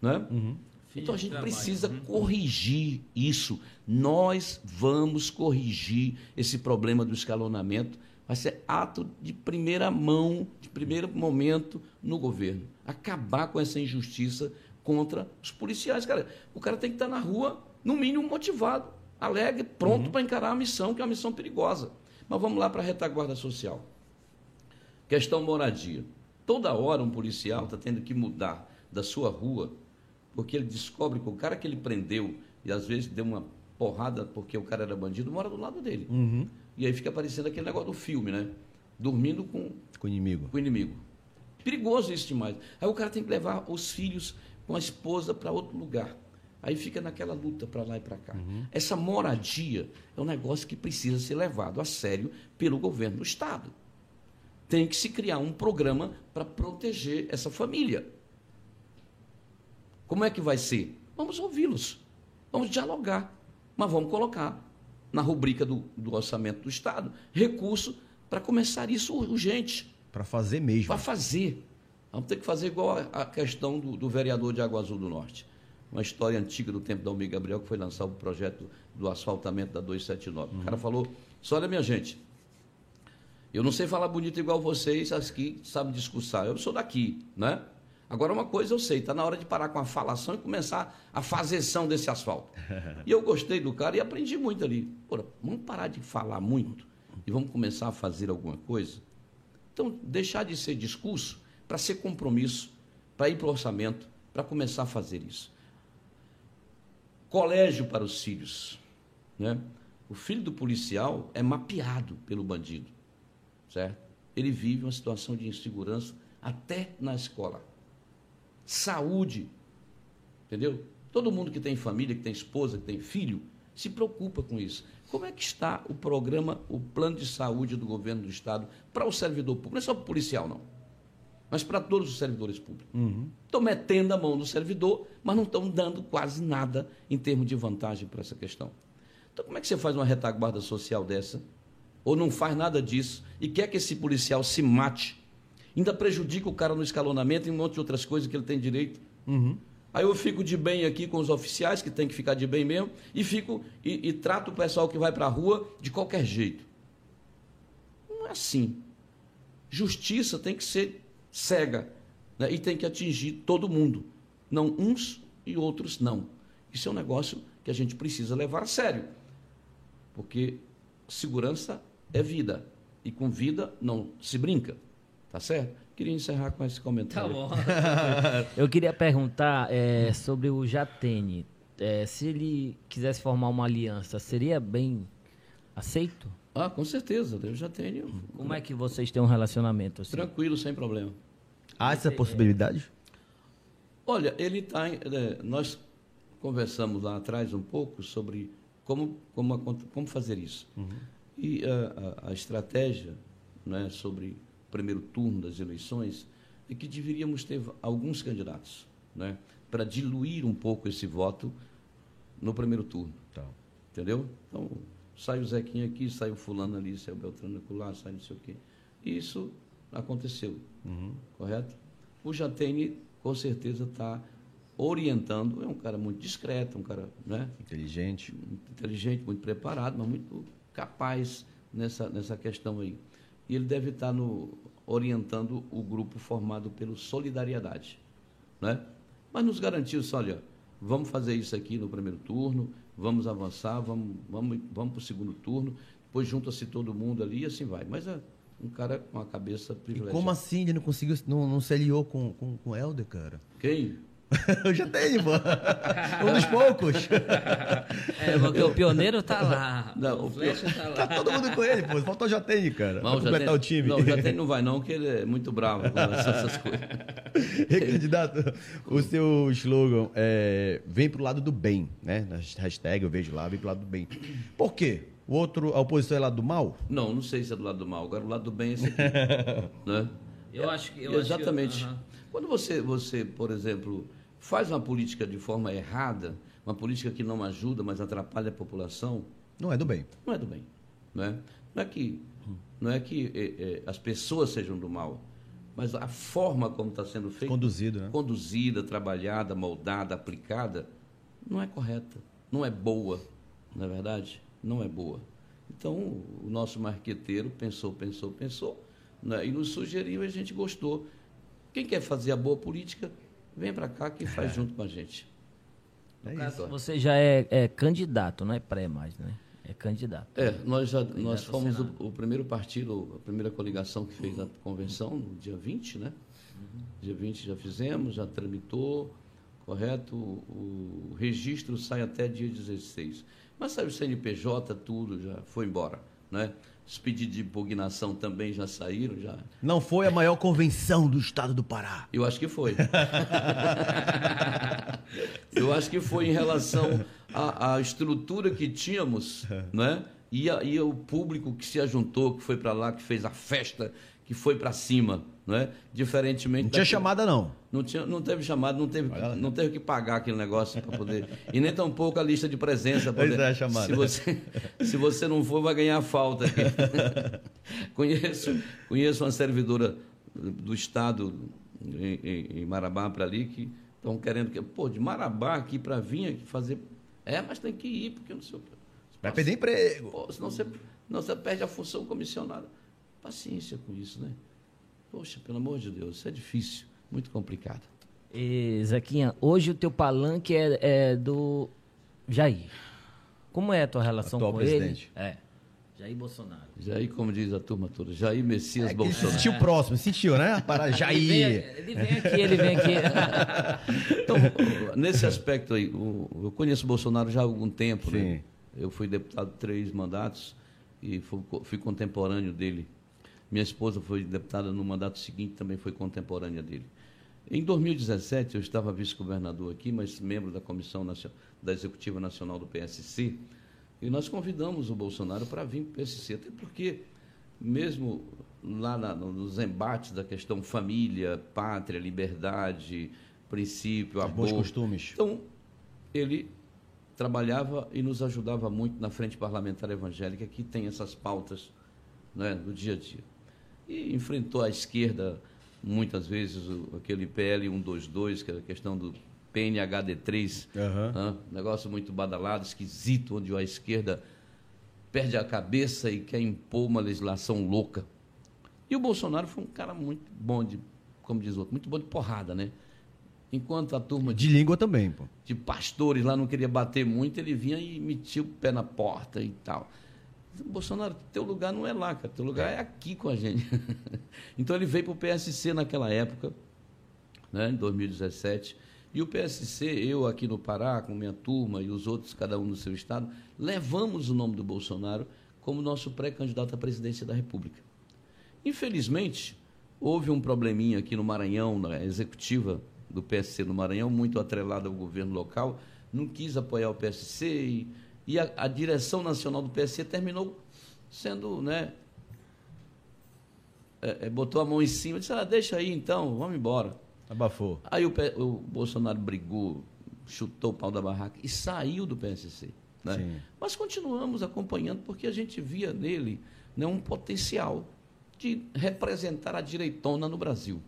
Né? Filho então a gente precisa uhum. corrigir isso. Nós vamos corrigir esse problema do escalonamento. Vai ser ato de primeira mão, de primeiro momento no governo. Acabar com essa injustiça contra os policiais. Cara, o cara tem que estar na rua, no mínimo, motivado, alegre, pronto uhum. para encarar a missão, que é uma missão perigosa. Mas vamos lá para a retaguarda social. Questão moradia. Toda hora um policial está tendo que mudar da sua rua, porque ele descobre que o cara que ele prendeu, e às vezes deu uma porrada porque o cara era bandido, mora do lado dele. Uhum. E aí fica aparecendo aquele negócio do filme, né? Dormindo com, com o inimigo. Com o inimigo. Perigoso isso demais. Aí o cara tem que levar os filhos com a esposa para outro lugar. Aí fica naquela luta para lá e para cá. Uhum. Essa moradia é um negócio que precisa ser levado a sério pelo governo do Estado. Tem que se criar um programa para proteger essa família. Como é que vai ser? Vamos ouvi-los, vamos dialogar, mas vamos colocar na rubrica do, do orçamento do Estado recurso para começar isso urgente. Para fazer mesmo. Para fazer. Vamos ter que fazer igual a, a questão do, do vereador de Água Azul do Norte uma história antiga do tempo da Almir Gabriel, que foi lançar o projeto do asfaltamento da 279. Uhum. O cara falou: só olha, minha gente, eu não sei falar bonito igual vocês, aqui sabem discursar, eu sou daqui, né? Agora, uma coisa eu sei, está na hora de parar com a falação e começar a fazerção desse asfalto. e eu gostei do cara e aprendi muito ali. Pô, vamos parar de falar muito e vamos começar a fazer alguma coisa? Então, deixar de ser discurso para ser compromisso, para ir para o orçamento, para começar a fazer isso colégio para os filhos. Né? O filho do policial é mapeado pelo bandido, certo? Ele vive uma situação de insegurança até na escola. Saúde, entendeu? Todo mundo que tem família, que tem esposa, que tem filho, se preocupa com isso. Como é que está o programa, o plano de saúde do governo do Estado para o servidor público? Não é só para o policial, não mas para todos os servidores públicos. Uhum. Estão metendo a mão no servidor, mas não estão dando quase nada em termos de vantagem para essa questão. Então, como é que você faz uma retaguarda social dessa? Ou não faz nada disso e quer que esse policial se mate? Ainda prejudica o cara no escalonamento e um monte de outras coisas que ele tem direito. Uhum. Aí eu fico de bem aqui com os oficiais, que tem que ficar de bem mesmo, e fico e, e trato o pessoal que vai para a rua de qualquer jeito. Não é assim. Justiça tem que ser cega né? e tem que atingir todo mundo, não uns e outros não. Isso é um negócio que a gente precisa levar a sério, porque segurança é vida e com vida não se brinca, tá certo? Queria encerrar com esse comentário. Tá bom. Eu queria perguntar é, sobre o Jatene. É, se ele quisesse formar uma aliança, seria bem aceito? Ah, com certeza. Eu já tenho. Como é que vocês têm um relacionamento assim? Tranquilo, sem problema. Há essa possibilidade? Olha, ele está. É, nós conversamos lá atrás um pouco sobre como, como, como fazer isso. Uhum. E a, a, a estratégia né, sobre primeiro turno das eleições é que deveríamos ter alguns candidatos né, para diluir um pouco esse voto no primeiro turno. Tá. Entendeu? Então, sai o Zequinha aqui, sai o fulano ali, sai o Beltrano lá, sai não sei o quê. Isso aconteceu. Uhum. Correto? O Jatene, com certeza, está orientando. É um cara muito discreto, um cara né? inteligente. Inteligente, muito preparado, mas muito capaz nessa, nessa questão aí. E ele deve estar no, orientando o grupo formado pelo Solidariedade. Né? Mas nos garantiu só, olha, vamos fazer isso aqui no primeiro turno, vamos avançar, vamos, vamos, vamos para o segundo turno, depois junta-se todo mundo ali e assim vai. Mas é, um cara com a cabeça privilegiada. E como assim ele não conseguiu, não, não se aliou com, com, com o Helder, cara? Quem? eu já tenho, mano. um dos poucos. É, porque o pioneiro tá lá. Não, o Flecha tá lá. Tá todo mundo com ele, pô. Faltou o Jatene, cara. Não, completar tem, o time. Não, o Jatene não vai não, porque ele é muito bravo com essas coisas. E, candidato, o seu slogan é vem pro lado do bem, né? Na hashtag eu vejo lá, vem pro lado do bem. Por quê? O outro, a oposição é lado do mal? Não, não sei se é do lado do mal. Agora, o lado do bem é esse aqui. né? Eu acho que. Eu Exatamente. Acho que, uh -huh. Quando você, você, por exemplo, faz uma política de forma errada, uma política que não ajuda, mas atrapalha a população. Não é do bem. Não é do bem. Não é, não é que, não é que é, é, as pessoas sejam do mal, mas a forma como está sendo feita, Conduzido, né? conduzida, trabalhada, moldada, aplicada, não é correta, não é boa, não é verdade? Não é boa. Então, o nosso marqueteiro pensou, pensou, pensou, né, e nos sugeriu e a gente gostou. Quem quer fazer a boa política, vem para cá que faz junto com a gente. É No caso, isso. Você já é, é candidato, não é pré mais, né? É candidato. É, nós, já, nós Candidato ao fomos o, o primeiro partido, a primeira coligação que fez a convenção no dia 20, né? Dia 20 já fizemos, já tramitou, correto? O, o registro sai até dia 16. Mas saiu o CNPJ, tudo, já foi embora, né? Os pedidos de impugnação também já saíram, já. Não foi a maior convenção do estado do Pará. Eu acho que foi. Eu acho que foi em relação à, à estrutura que tínhamos, né? E, a- e o público que se ajuntou, que foi para lá, que fez a festa, que foi para cima, né? Diferentemente. Não tinha daquele- chamada, não. Não, tinha, não teve chamada, não teve, não teve que pagar aquele negócio para poder. E nem tampouco a lista de presença. pra Pois poder- é, chamada. Se você, se você não for, vai ganhar falta. aqui. conheço, conheço uma servidora do Estado em, em- em Marabá para ali que estão querendo que. Pô, de Marabá aqui para vir aqui fazer. É, mas tem que ir, porque não sei o quê. Vai perder emprego. Pô, senão você, não, você perde a função comissionada. Paciência com isso, né? Poxa, pelo amor de Deus, isso é difícil, muito complicado. E, Zequinha, hoje o teu palanque é, é do Jair. Como é a tua relação Atual com presidente. ele? É. Jair Bolsonaro. Jair, como diz a turma toda, Jair Messias É que ele se Bolsonaro. sentiu próximo, sentiu, né? Para Ele vem, Jair. ele vem aqui, ele vem aqui. Então, nesse aspecto aí, eu conheço o Bolsonaro já há algum tempo, né? Sim. Eu fui deputado três mandatos e fui, fui contemporâneo dele. Minha esposa foi deputada no mandato seguinte, também foi contemporânea dele. Em 2017, eu estava vice-governador aqui, mas membro da Comissão Nacio- da Executiva Nacional do PSC, e nós convidamos o Bolsonaro para vir para o PSC, até porque, mesmo lá na- no- nos embates da questão família, pátria, liberdade, princípio, Os bons costumes. então, ele trabalhava e nos ajudava muito na frente parlamentar evangélica, que tem essas pautas né, do dia a dia. E enfrentou a esquerda, muitas vezes, aquele PL 122, que era a questão do PNHD3, Aham. né, negócio muito badalado, esquisito, onde a esquerda perde a cabeça e quer impor uma legislação louca. E o Bolsonaro foi um cara muito bom de, como diz outro, muito bom de porrada, né? Enquanto a turma de De língua também, pô. de pastores lá não queria bater muito, ele vinha e metia o pé na porta e tal. Bolsonaro, teu lugar não é lá, cara, teu lugar é aqui com a gente. então ele veio para o PSC naquela época, né, em 2017, e o PSC, eu aqui no Pará, com minha turma e os outros, cada um no seu estado, levamos o nome do Bolsonaro como nosso pré-candidato à presidência da República. Infelizmente, houve um probleminha aqui no Maranhão, na executiva do PSC no Maranhão, muito atrelada ao governo local, não quis apoiar o PSC e, e a, a direção nacional do PSC terminou sendo, né, é, é, botou a mão em cima, disse, ah, deixa aí então, vamos embora. Abafou. Aí o, o Bolsonaro brigou, chutou o pau da barraca e saiu do PSC. Né? Mas continuamos acompanhando porque a gente via nele né, um potencial de representar a direitona no Brasil.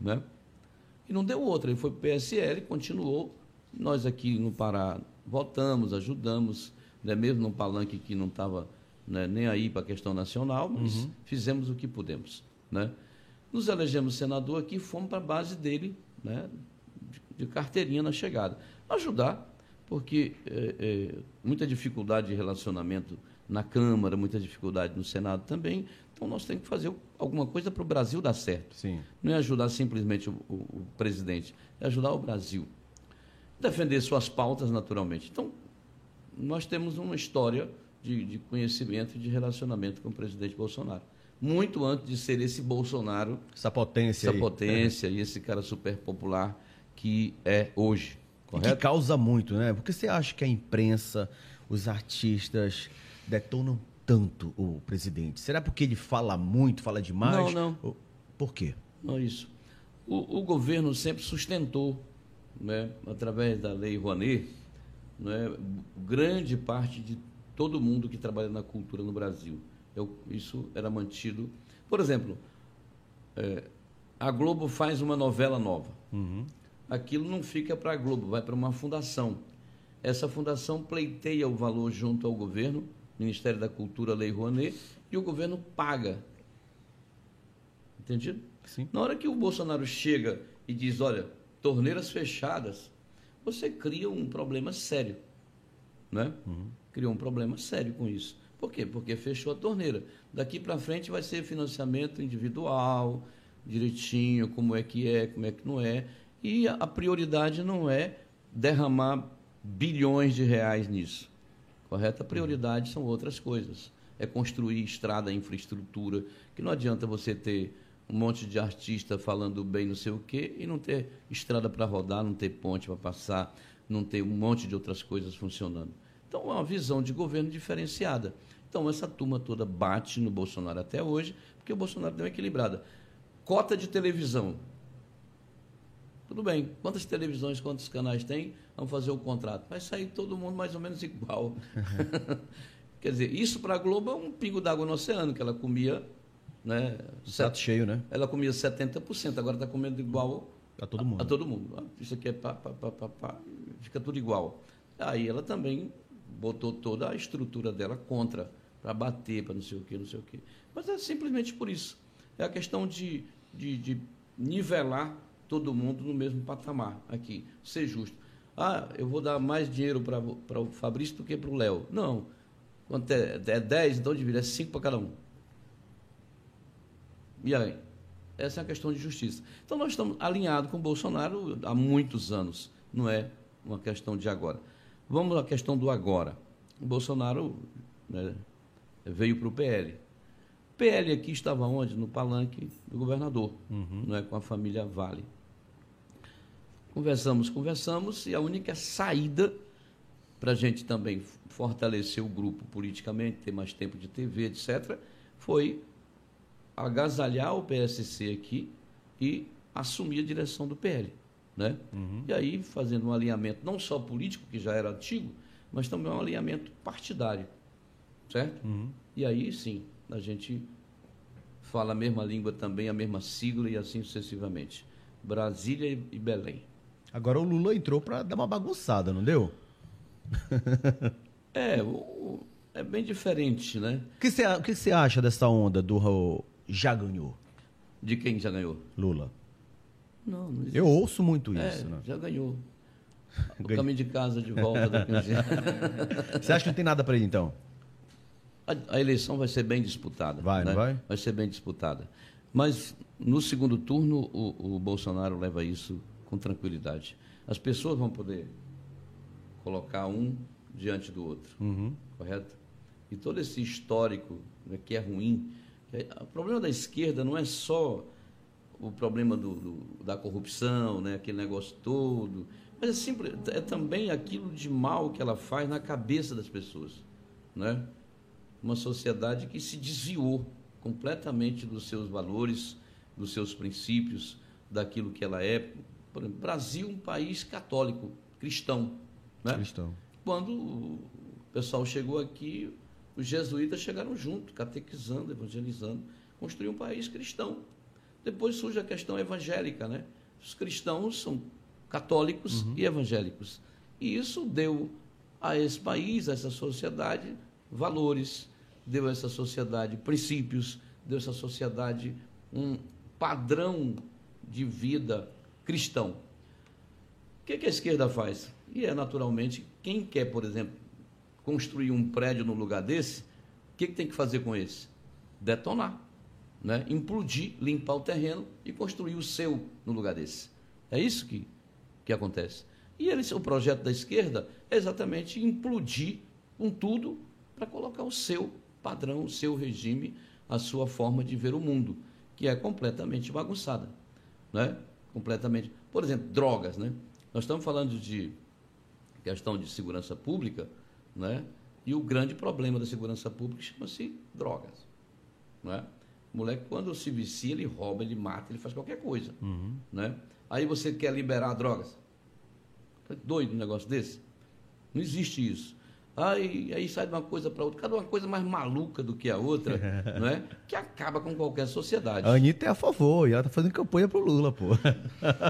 Né? E não deu outra. Ele foi para o PSL, continuou. Nós aqui no Pará votamos, ajudamos, né, mesmo num palanque que não estava né, nem aí para a questão nacional, mas fizemos o que pudemos. Né? Nos elegemos senador aqui, fomos para a base dele, né, de, de carteirinha na chegada. Ajudar, porque é, é, muita dificuldade de relacionamento na Câmara, muita dificuldade no Senado também. Então nós temos que fazer alguma coisa para o Brasil dar certo. Sim. Não é ajudar simplesmente o, o- o presidente, é ajudar o Brasil. Defender suas pautas naturalmente. Então, nós temos uma história de, de conhecimento e de relacionamento com o presidente Bolsonaro. Muito antes de ser esse Bolsonaro, Essa potência essa aí. potência e esse cara super popular que é hoje. E que Correto? causa muito, né? Porque você acha que a imprensa, os artistas detonam tanto o presidente? Será porque ele fala muito, fala demais? Não, não. Por quê? Não é isso. O, o governo sempre sustentou, né, através da lei Rouanet, né, grande parte de todo mundo que trabalha na cultura no Brasil. Eu- isso era mantido. Por exemplo, é, a Globo faz uma novela nova. Aquilo não fica para a Globo, vai para uma fundação. Essa fundação pleiteia o valor junto ao governo, Ministério da Cultura, Lei Rouanet, e o governo paga. Entendido? Sim. Na hora que o Bolsonaro chega e diz, olha, torneiras fechadas, você cria um problema sério. Né? Criou um problema sério com isso. Por quê? Porque fechou a torneira. Daqui para frente vai ser financiamento individual, direitinho, como é que é, como é que não é. E a a prioridade não é derramar bilhões de reais nisso. Correto? A prioridade são outras coisas. É construir estrada, infraestrutura, que não adianta você ter um monte de artista falando bem não sei o quê e não ter estrada para rodar, não ter ponte para passar, não ter um monte de outras coisas funcionando. Então, é uma visão de governo diferenciada. Então, essa turma toda bate no Bolsonaro até hoje, porque o Bolsonaro deu uma equilibrada. Cota de televisão. Tudo bem. Quantas televisões, quantos canais tem? Vamos fazer o contrato. Vai sair todo mundo mais ou menos igual. Quer dizer, isso para a Globo é um pingo d'água no oceano, que ela comia, né? Prato cheio, né? Ela comia 70%, agora está comendo igual Pra todo mundo. a, a todo mundo. Ah, Isso aqui é pá, pá, pá, pá, pá, fica tudo igual. Aí ela também botou toda a estrutura dela contra, para bater, para não sei o quê, não sei o quê. Mas é simplesmente por isso. É a questão de, de, de nivelar todo mundo no mesmo patamar aqui, ser justo. Ah, eu vou dar mais dinheiro para o Fabrício do que para o Léo. Não. Quanto é, é 10, então divide, é 5 para cada um. E aí? Essa é a questão de justiça. Então, nós estamos alinhados com o Bolsonaro há muitos anos, não é uma questão de agora. Vamos à questão do agora. O Bolsonaro né, veio para o PL. O PL aqui estava onde? No palanque do governador, não é com a família Vale. Conversamos, conversamos, e a única saída para a gente também fortalecer o grupo politicamente, ter mais tempo de TV, etc., foi agasalhar o PSC aqui e assumir a direção do PL. Né? E aí, fazendo um alinhamento não só político, que já era antigo, mas também um alinhamento partidário. Certo? E aí, sim, a gente fala a mesma língua também, a mesma sigla e assim sucessivamente. Brasília e Belém. Agora o Lula entrou pra dar uma bagunçada, não deu? É, o- é bem diferente, né? O que você acha dessa onda do já ganhou, De quem já ganhou. Lula? Não, não existe. Eu ouço muito É, isso, né? já ganhou. O Ganhou. caminho de casa de volta daqui uns dias. Você acha que não tem nada pra ele, então? A, a eleição vai ser bem disputada. Vai, não né? vai? Vai ser bem disputada. Mas no segundo turno, o, o Bolsonaro leva isso com tranquilidade. As pessoas vão poder colocar um diante do outro. Uhum. correto? E todo esse histórico né, que é ruim. É- O problema da esquerda não é só o problema do, do- da corrupção, né, aquele negócio todo, mas é, é também aquilo de mal que ela faz na cabeça das pessoas. Né? Uma sociedade que se desviou completamente dos seus valores, dos seus princípios, daquilo que ela é. Por exemplo, Brasil, um país católico, cristão. Né? Cristão. Quando o pessoal chegou aqui, os jesuítas chegaram junto, catequizando, evangelizando, construir um país cristão. Depois surge a questão evangélica, né? Os cristãos são católicos e evangélicos. E isso deu a esse país, a essa sociedade, valores, deu a essa sociedade princípios, deu a essa sociedade um padrão de vida cristão. O que, que a esquerda faz? E é naturalmente, quem quer, por exemplo, construir um prédio no lugar desse, o que, que tem que fazer com esse? Detonar, né? implodir, limpar o terreno e construir o seu no lugar desse. É isso que, que acontece. E eles, o projeto da esquerda é exatamente implodir com tudo para colocar o seu padrão, o seu regime, a sua forma de ver o mundo, que é completamente bagunçada. Né? Completamente. Por exemplo, drogas. Né? Nós estamos falando de questão de segurança pública, né? e o grande problema da segurança pública chama-se drogas. Né? O moleque, quando se vicia, ele rouba, ele mata, ele faz qualquer coisa. Né? Aí você quer liberar drogas. Tá doido um negócio desse? Não existe isso. Aí, aí sai de uma coisa para outra, cada uma coisa mais maluca do que a outra, não é? Que acaba com qualquer sociedade. A Anitta é a favor e ela tá fazendo campanha pro Lula, pô.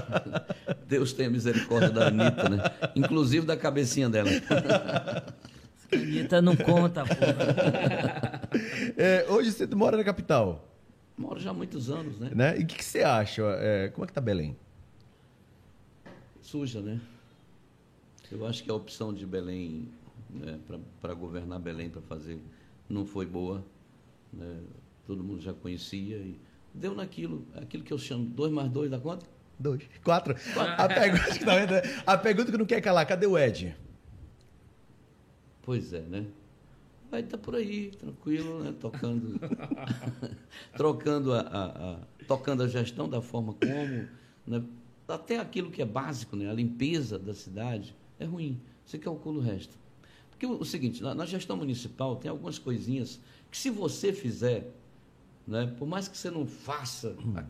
Deus tenha misericórdia da Anitta, né? Inclusive da cabecinha dela. A Anitta não conta, pô. É, hoje você mora na capital, Moro já há muitos anos, né? né? E o que, que você acha? É, como é que tá Belém? Suja, né? Eu acho que a opção de Belém, né, para governar Belém, para fazer, não foi boa. né? Todo mundo já conhecia e deu naquilo, aquilo que eu chamo 2 mais 2 dá conta? Dois. Quatro. A pergunta, que tá vendo? a pergunta que não quer calar, cadê o Ed? Pois é, né? Vai estar por aí, tranquilo, né? Tocando, trocando a, a- a- tocando a gestão da forma como, né? Até aquilo que é básico, né? A limpeza da cidade é ruim. Você calcula o resto. Porque o, o seguinte, na, na gestão municipal tem algumas coisinhas que se você fizer, né? Por mais que você não faça a-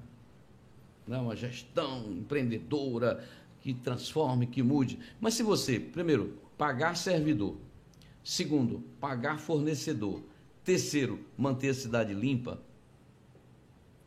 né, uma gestão empreendedora que transforme, que mude. Mas se você, primeiro, pagar servidor, segundo, pagar fornecedor, terceiro, manter a cidade limpa,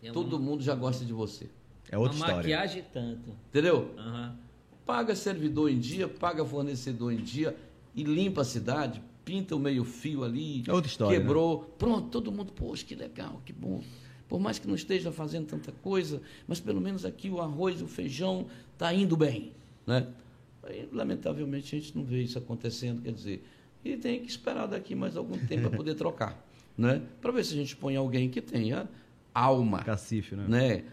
Tem todo mundo já gosta de você. É outra uma história. maquiagem tanto. Entendeu? Aham. Paga servidor em dia, paga fornecedor em dia e limpa a cidade, pinta o meio-fio ali, É outra história, quebrou. Pronto, todo mundo, poxa, que legal, que bom. Por mais que não esteja fazendo tanta coisa, mas pelo menos aqui o arroz, o feijão está indo bem. Né? Aí, lamentavelmente, a gente não vê isso acontecendo, quer dizer, e tem que esperar daqui mais algum tempo para poder trocar. Né? Para ver se a gente põe alguém que tenha alma Cacife, né? né?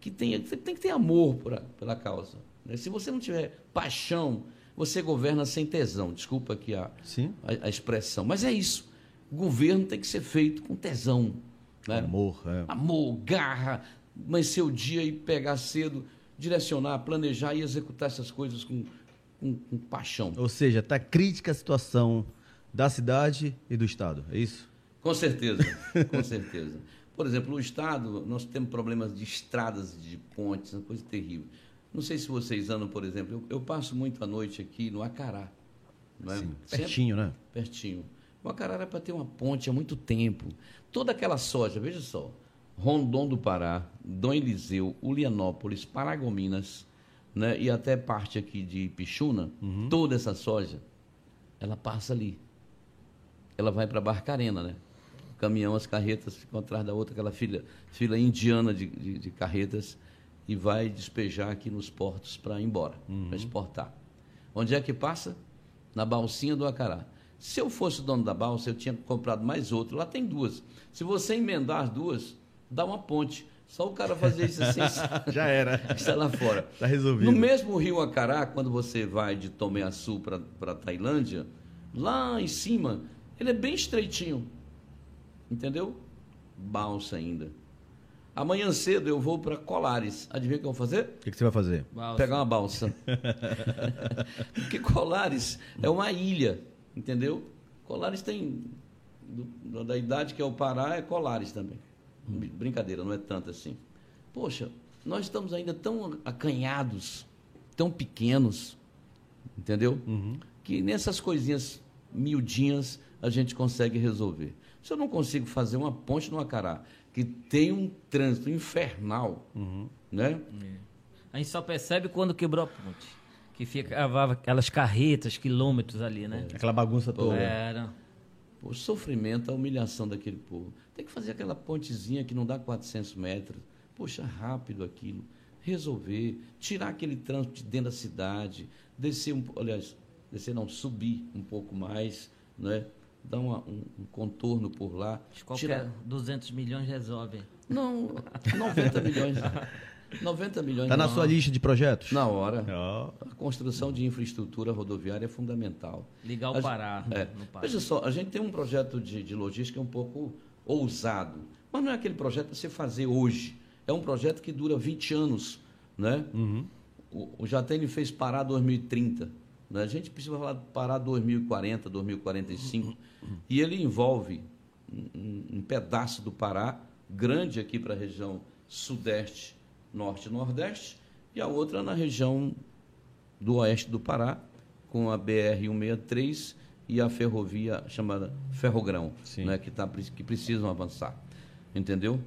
Que tenha, tem que ter amor por pela causa. né? Se você não tiver paixão, você governa sem tesão. Desculpa aqui a, Sim. a, a expressão, mas é isso. O governo tem que ser feito com tesão, né? Amor, é. Amor, garra, mas seu dia e pegar cedo, direcionar, planejar e executar essas coisas com, com, com paixão. Ou seja, tá crítica a situação da cidade e do estado, é isso? Com certeza, com certeza. Por exemplo, no estado, nós temos problemas de estradas, de pontes, uma coisa terrível. Não sei se vocês andam, por exemplo, eu, eu passo muito à noite aqui no Acará. Não é? Sim, Sempre pertinho, né? pertinho. O Acará era para ter uma ponte há muito tempo. Toda aquela soja, veja só, Rondon do Pará, Dom Eliseu, Ulianópolis, Paragominas, né, e até parte aqui de Pichuna, toda essa soja, ela passa ali. Ela vai para Barcarena, né? O caminhão, as carretas ficam atrás da outra, aquela fila, fila indiana de, de, de carretas, e vai despejar aqui nos portos para ir embora, para exportar. Onde é que passa? Na balsinha do Acará. Se eu fosse o dono da balsa, eu tinha comprado mais outra. Lá tem duas. Se você emendar as duas, dá uma ponte. Só o cara fazer isso assim, Já era. está lá fora. Tá resolvido. No mesmo rio Acará, quando você vai de Tomé-Açu para Tailândia, lá em cima, ele é bem estreitinho. Entendeu? Balsa ainda. Amanhã cedo eu vou para Colares. Adivinha o que eu vou fazer? O que, que você vai fazer? Balsa. Pegar uma balsa. Porque Colares é uma ilha, entendeu? Colares tem. do- da idade que é o Pará, é Colares também. Br- Brincadeira, não é tanto assim. Poxa, nós estamos ainda tão acanhados, tão pequenos, entendeu? Que nessas coisinhas miudinhas a gente consegue resolver. Se eu não consigo fazer uma ponte no Acará, que tem um trânsito infernal, né? A gente só percebe quando quebrou a ponte. Que ficava aquelas carretas, quilômetros ali, né? Aquela bagunça toda. Era. O sofrimento, a humilhação daquele povo. Tem que fazer aquela pontezinha que não dá 400 metros. Poxa, rápido aquilo. Resolver, tirar aquele trânsito de dentro da cidade, descer um aliás, descer não, subir um pouco mais, né? dar uma- um, um contorno por lá. Que Qualquer Tirar, 200 milhões resolve. não, 90 milhões. 90 milhões. Tá na não. sua lista de projetos? Na hora. Ó. A construção de infraestrutura rodoviária é fundamental. Ligar o A- Pará. É. no Pará. Veja só, a gente tem um projeto de, de logística um pouco ousado, mas não é aquele projeto para você fazer hoje. É um projeto que dura 20 anos. Né? O, o Jatene fez parar 2030. Né? A gente precisa falar parar 2040, 2045. E ele envolve um, um- pedaço do Pará, grande aqui para a região sudeste, norte e nordeste, e a outra na região do oeste do Pará, com a BR-163 e a ferrovia chamada Ferrogrão, né, que, tá, que precisam avançar. Entendeu?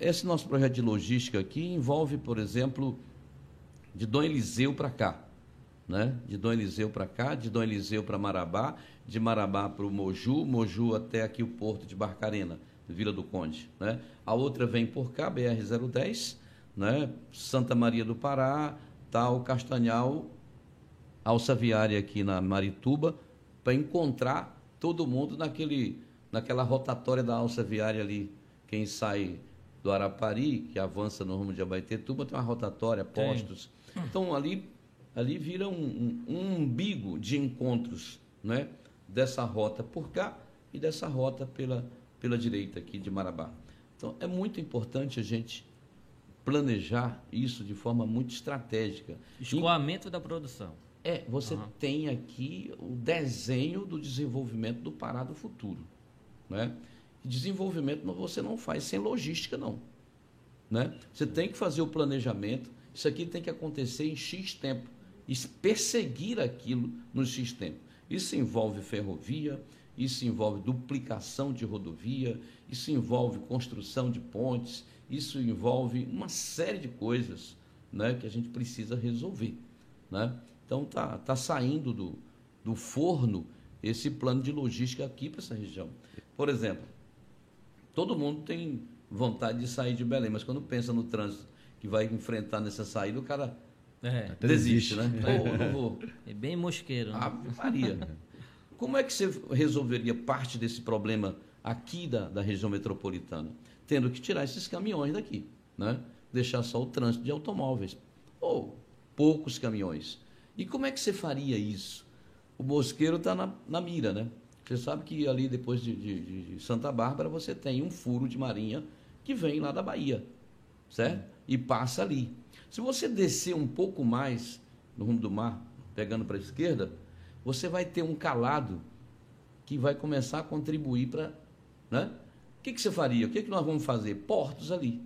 Esse nosso projeto de logística aqui envolve, por exemplo, de Dom Eliseu para cá. Né? De Dom Eliseu para cá, de Dom Eliseu para Marabá, de Marabá para o Moju, Moju até aqui o porto de Barcarena, Vila do Conde. Né? A outra vem por cá, BR-010, né? Santa Maria do Pará, tal, Castanhal, alça viária aqui na Marituba, para encontrar todo mundo naquele, naquela rotatória da alça viária ali. Quem sai do Arapari, que avança no rumo de Abaetetuba, tem uma rotatória, postos. Então ali, ali vira um, um, um umbigo de encontros né? dessa rota por cá e dessa rota pela, pela direita aqui de Marabá. Então é muito importante a gente planejar isso de forma muito estratégica. Escoamento da produção. É, você Aham. tem aqui o desenho do desenvolvimento do Pará do futuro. Né? E desenvolvimento você não faz sem logística, não. Né? Você tem que fazer o planejamento, isso aqui tem que acontecer em X tempo. Perseguir aquilo no X tempo. Isso envolve ferrovia, isso envolve duplicação de rodovia, isso envolve construção de pontes, isso envolve uma série de coisas né, que a gente precisa resolver. Né? Então tá, tá saindo do, do forno esse plano de logística aqui para essa região. Por exemplo, todo mundo tem vontade de sair de Belém, mas quando pensa no trânsito que vai enfrentar nessa saída, o cara É, Até desiste, desiste. né? Pô, não vou. é bem mosqueiro. Né? Ave Maria. Como é que você resolveria parte desse problema aqui da, da região metropolitana? Tendo que tirar esses caminhões daqui, né? Deixar só o trânsito de automóveis. Ou poucos caminhões. E como é que você faria isso? O Bosqueiro está na, na mira, né? Você sabe que ali depois de, de- de Santa Bárbara você tem um furo de marinha que vem lá da Bahia, certo? E passa ali. Se você descer um pouco mais no rumo do mar, pegando para a esquerda, você vai ter um calado que vai começar a contribuir para. Né? O que, que você faria? O que, que nós vamos fazer? Portos ali.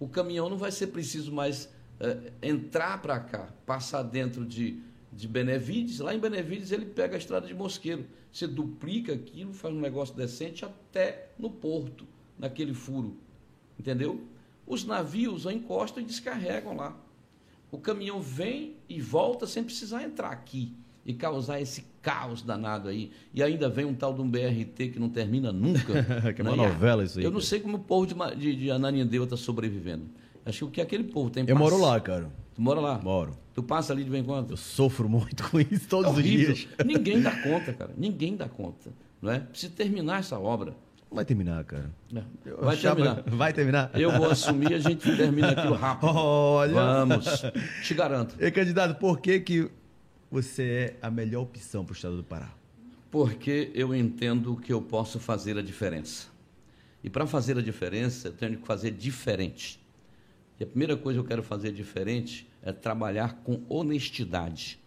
O caminhão não vai ser preciso mais eh, entrar para cá, passar dentro de, de Benevides. Lá em Benevides ele pega a estrada de Mosqueiro. Você duplica aquilo, faz um negócio decente até no porto, naquele furo. Entendeu? Os navios encostam e descarregam lá. O caminhão vem e volta sem precisar entrar aqui e causar esse caos danado aí. E ainda vem um tal de um BRT que não termina nunca. Que é uma né? Novela isso aí, Eu não sei como o povo de, de, de Ananindeua está sobrevivendo. Acho que o que aquele povo tem Eu moro lá, cara. Tu mora lá? Moro. Tu passa ali de vez em quando? Eu sofro muito com isso É todos os horrível. dias. Ninguém dá conta, cara. Ninguém dá conta. Não é? Precisa terminar essa obra. Vai terminar, cara. Eu Vai achava- terminar. Vai terminar? Eu vou assumir e a gente termina aquilo rápido. Olha. Vamos. Te garanto. E candidato, por que que você é a melhor opção para o estado do Pará? Porque eu entendo que eu posso fazer a diferença. E para fazer a diferença, eu tenho que fazer diferente. E a primeira coisa que eu quero fazer diferente é trabalhar com honestidade,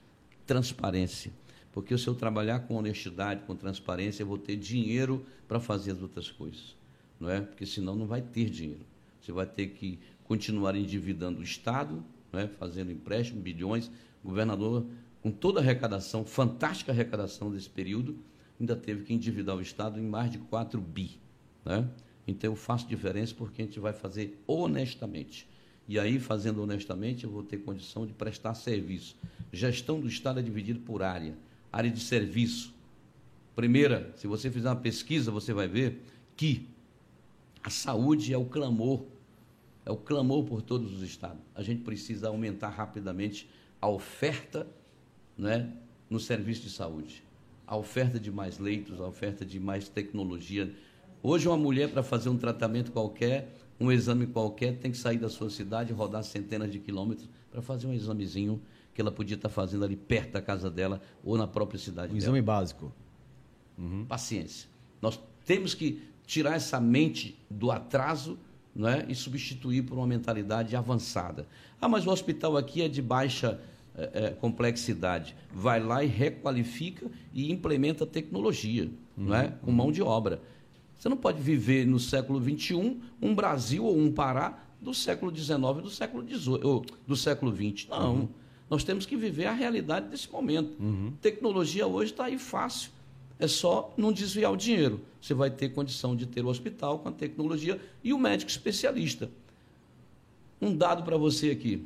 transparência. Porque se eu trabalhar com honestidade, com transparência, eu vou ter dinheiro para fazer as outras coisas. Não é? Porque senão não vai ter dinheiro. Você vai ter que continuar endividando o Estado, não é? fazendo empréstimo, bilhões. O governador, com toda a arrecadação, fantástica arrecadação desse período, ainda teve que endividar o Estado em mais de 4 bi. Né? Então eu faço diferença porque a gente vai fazer honestamente. E aí, fazendo honestamente, eu vou ter condição de prestar serviço. Gestão do Estado é dividida por área. Área de serviço. Primeira, se você fizer uma pesquisa, você vai ver que a saúde é o clamor, é o clamor por todos os estados. A gente precisa aumentar rapidamente a oferta né, no serviço de saúde. A oferta de mais leitos, a oferta de mais tecnologia. Hoje, uma mulher, para fazer um tratamento qualquer, um exame qualquer, tem que sair da sua cidade, rodar centenas de quilômetros para fazer um examezinho que ela podia estar fazendo ali perto da casa dela ou na própria cidade Um dela exame básico. paciência. Nós temos que tirar essa mente do atraso não é? e substituir por uma mentalidade avançada. Ah, mas o hospital aqui é de baixa eh, eh, complexidade. Vai lá e requalifica e implementa tecnologia, não é? com mão de obra. Você não pode viver no século XXI um Brasil ou um Pará do século XIX do século XVIII, ou do século XX. Não. Nós temos que viver a realidade desse momento. Tecnologia hoje está aí fácil. É só não desviar o dinheiro. Você vai ter condição de ter o hospital com a tecnologia e o médico especialista. Um dado para você aqui.